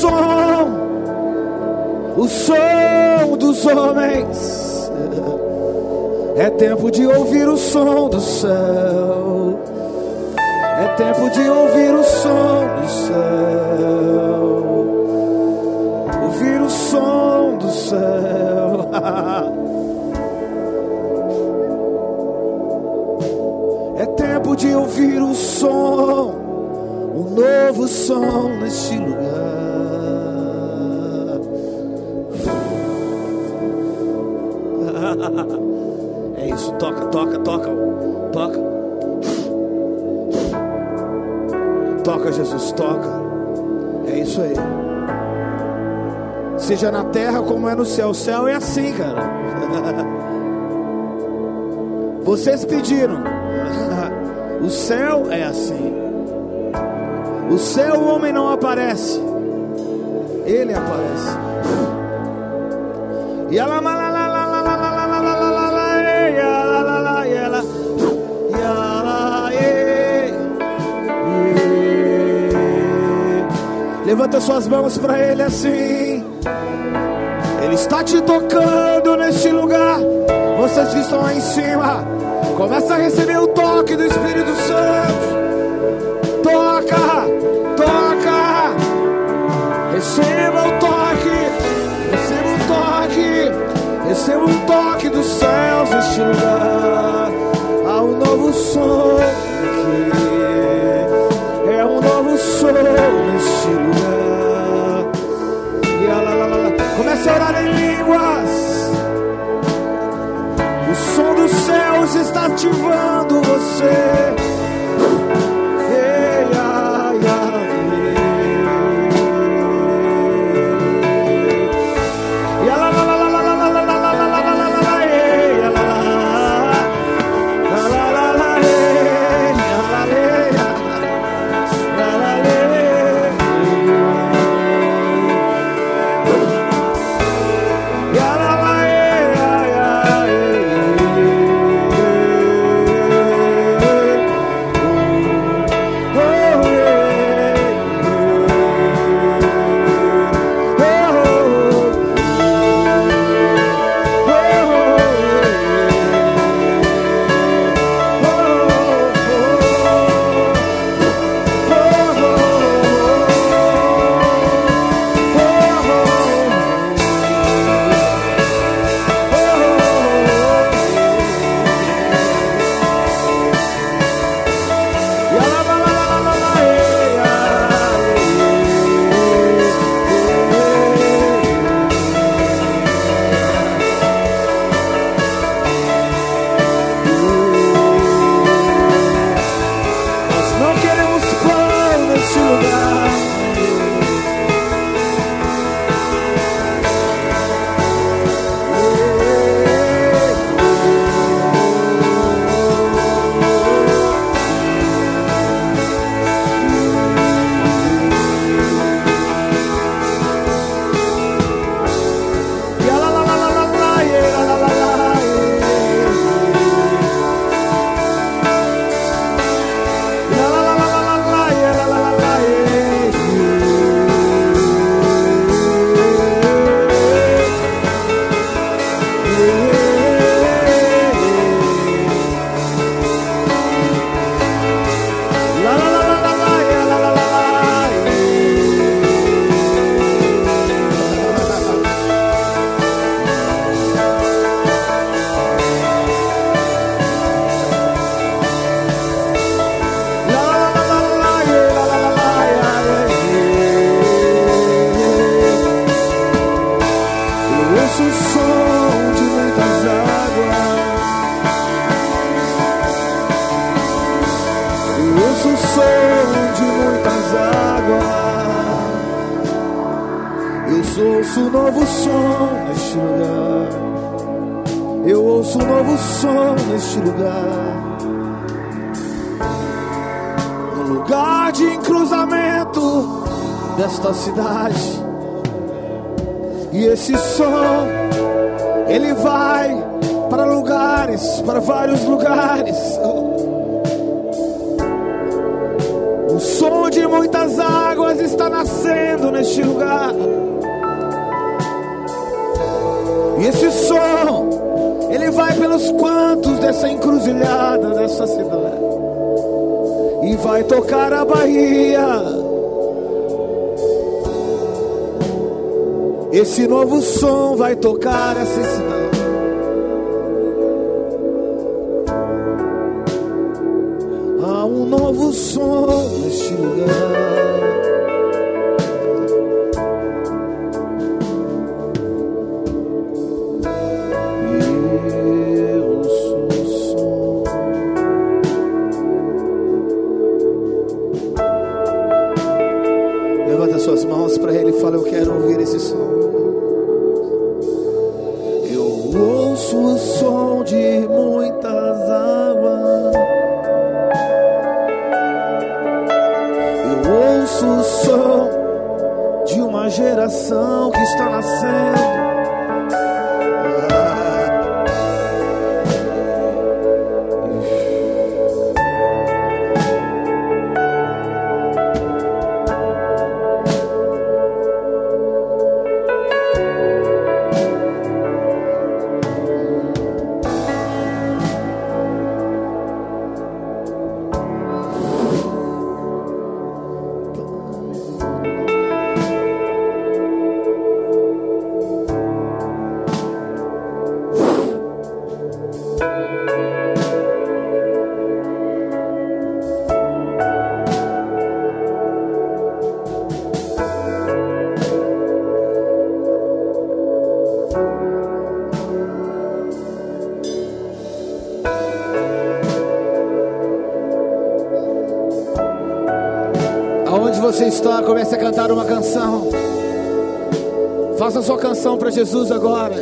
som, o som dos homens. É tempo de ouvir o som do céu. É tempo de ouvir o som do céu. Ouvir o som do céu. É tempo de ouvir o som, um novo som neste lugar. é isso, toca, toca, toca, toca. Toca, Jesus, toca. É isso aí. Seja na terra como é no céu. O céu é assim, cara. Vocês pediram. O céu é assim. O céu o homem não aparece. Ele aparece. E ela mala Levanta suas mãos para Ele assim. Ele está te tocando neste lugar. Vocês que estão lá em cima, começa a receber o toque do Espírito Santo. Toca, toca. Receba o toque, receba o toque, receba o toque dos céus neste lugar. Ativando você. the sugar. está, comece a cantar uma canção. Faça sua canção para Jesus agora.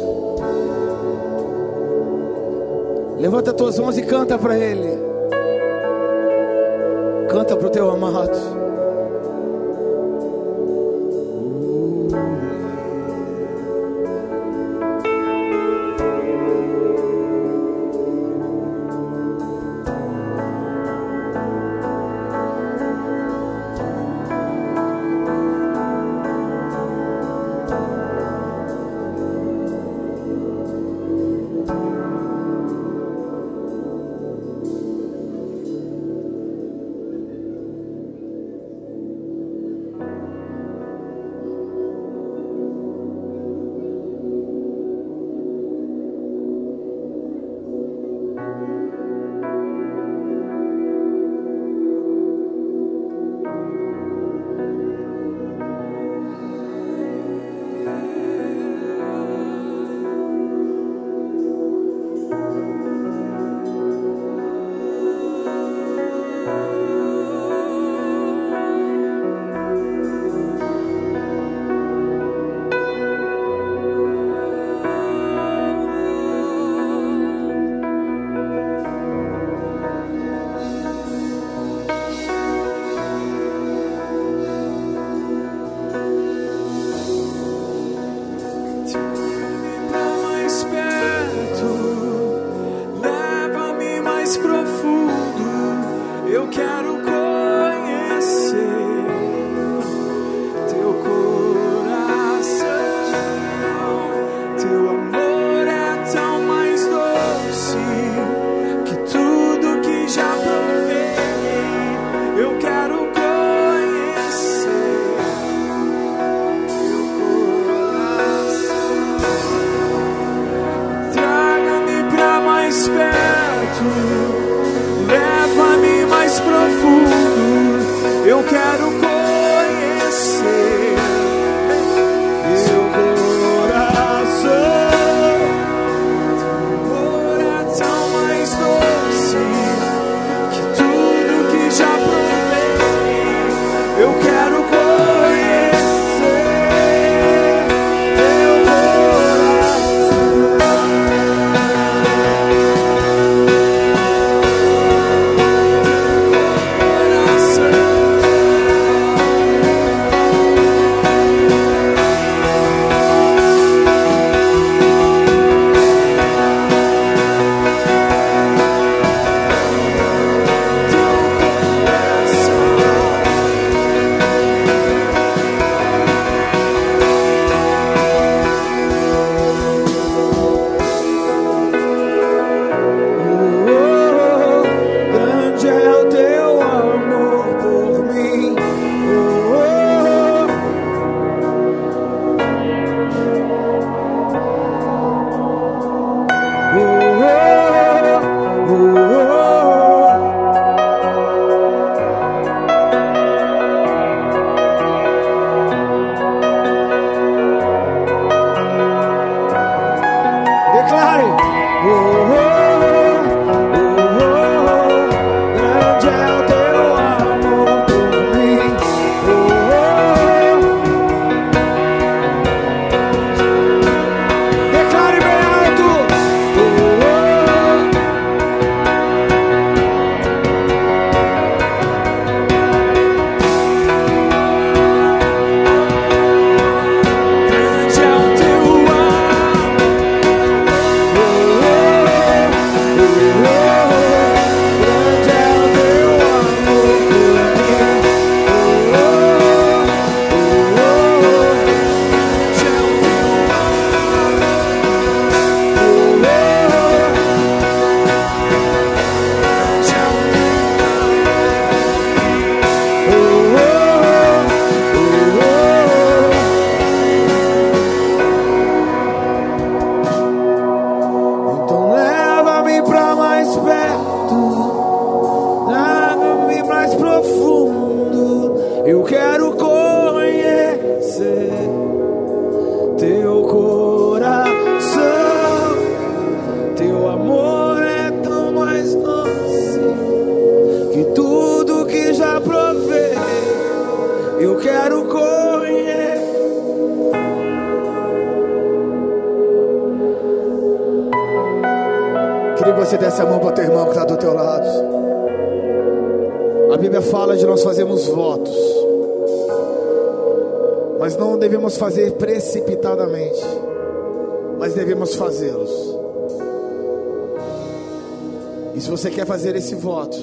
Esse voto,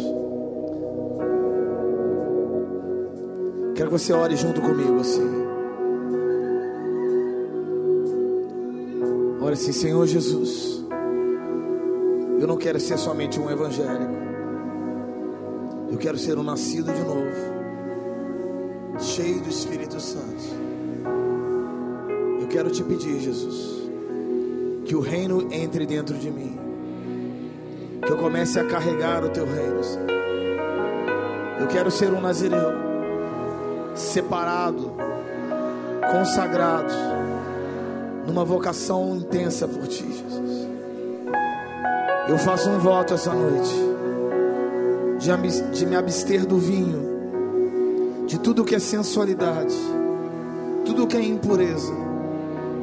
quero que você ore junto comigo assim. Ore assim, Senhor Jesus. Eu não quero ser somente um evangélico. Eu quero ser um nascido de novo, cheio do Espírito Santo. Eu quero te pedir, Jesus, que o reino entre dentro de mim, comece a carregar o teu reino. Senhor. Eu quero ser um nazireu, separado, consagrado, numa vocação intensa por ti, Jesus. Eu faço um voto essa noite de, de me abster do vinho, de tudo que é sensualidade, tudo que é impureza,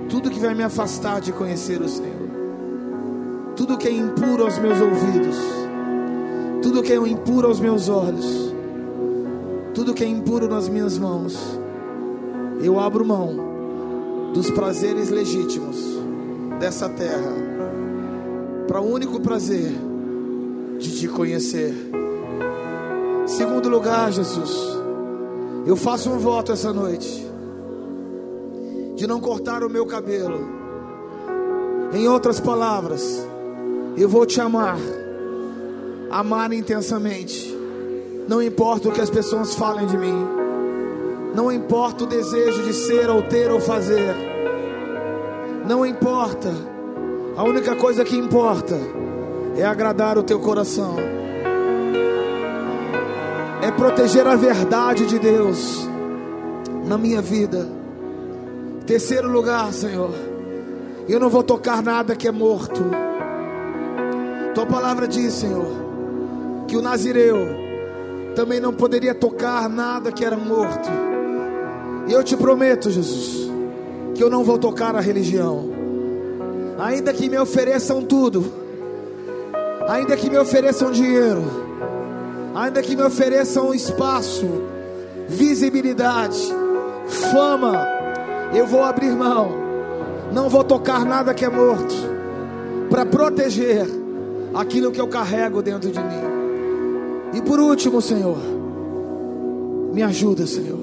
tudo que vai me afastar de conhecer o Senhor, que é impuro aos meus ouvidos, tudo que é impuro aos meus olhos, tudo que é impuro nas minhas mãos, eu abro mão dos prazeres legítimos dessa terra para o único prazer de te conhecer. Segundo lugar, Jesus, eu faço um voto essa noite de não cortar o meu cabelo. Em outras palavras, eu vou te amar, amar intensamente. Não importa o que as pessoas falem de mim, não importa o desejo de ser ou ter ou fazer, não importa. A única coisa que importa é agradar o teu coração, é proteger a verdade de Deus na minha vida. Terceiro lugar, Senhor, eu não vou tocar nada que é morto. Tua palavra diz, Senhor, que o nazireu também não poderia tocar nada que era morto. E eu te prometo, Jesus, que eu não vou tocar a religião ainda que me ofereçam tudo, ainda que me ofereçam dinheiro, ainda que me ofereçam espaço, visibilidade, fama, eu vou abrir mão, não vou tocar nada que é morto, para proteger aquilo que eu carrego dentro de mim. E por último, Senhor, me ajuda, Senhor,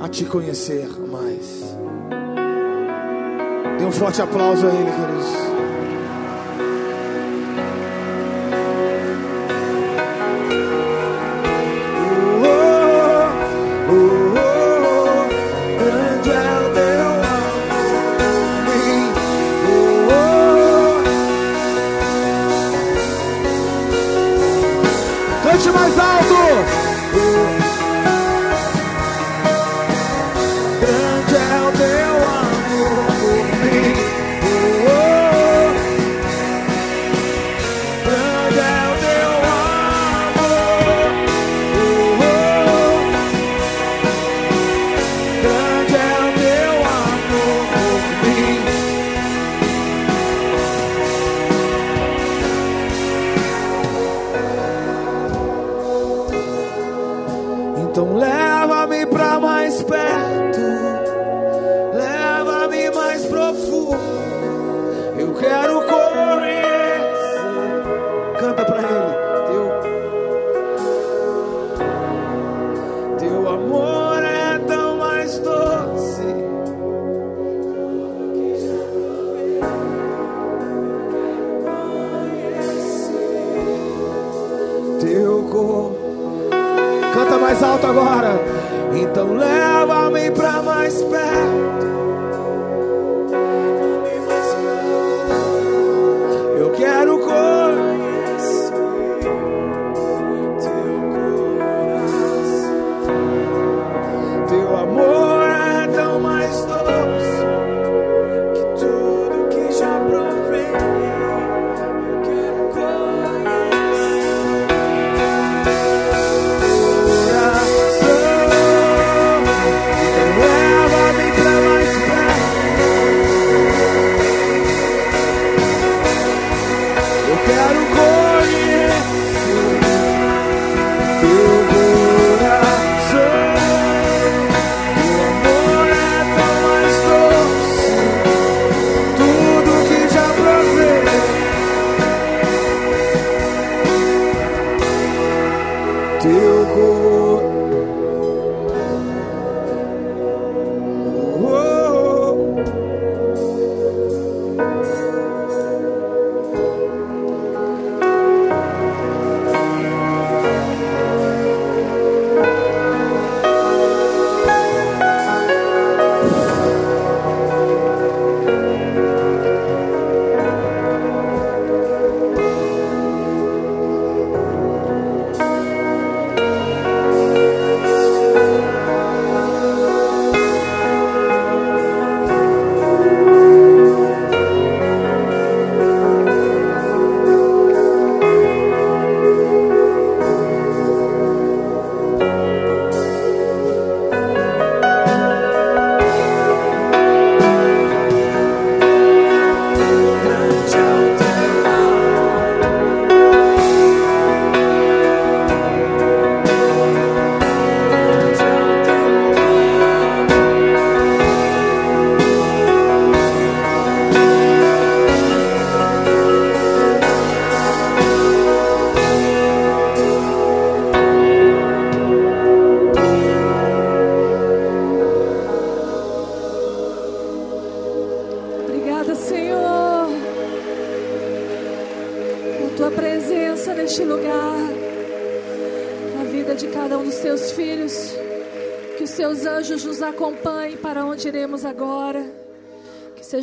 a te conhecer mais. Dê um forte aplauso a Ele, queridos. my spell.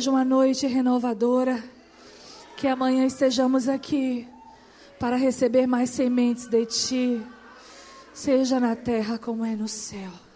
Seja uma noite renovadora. Que amanhã estejamos aqui para receber mais sementes de ti, seja na terra como é no céu.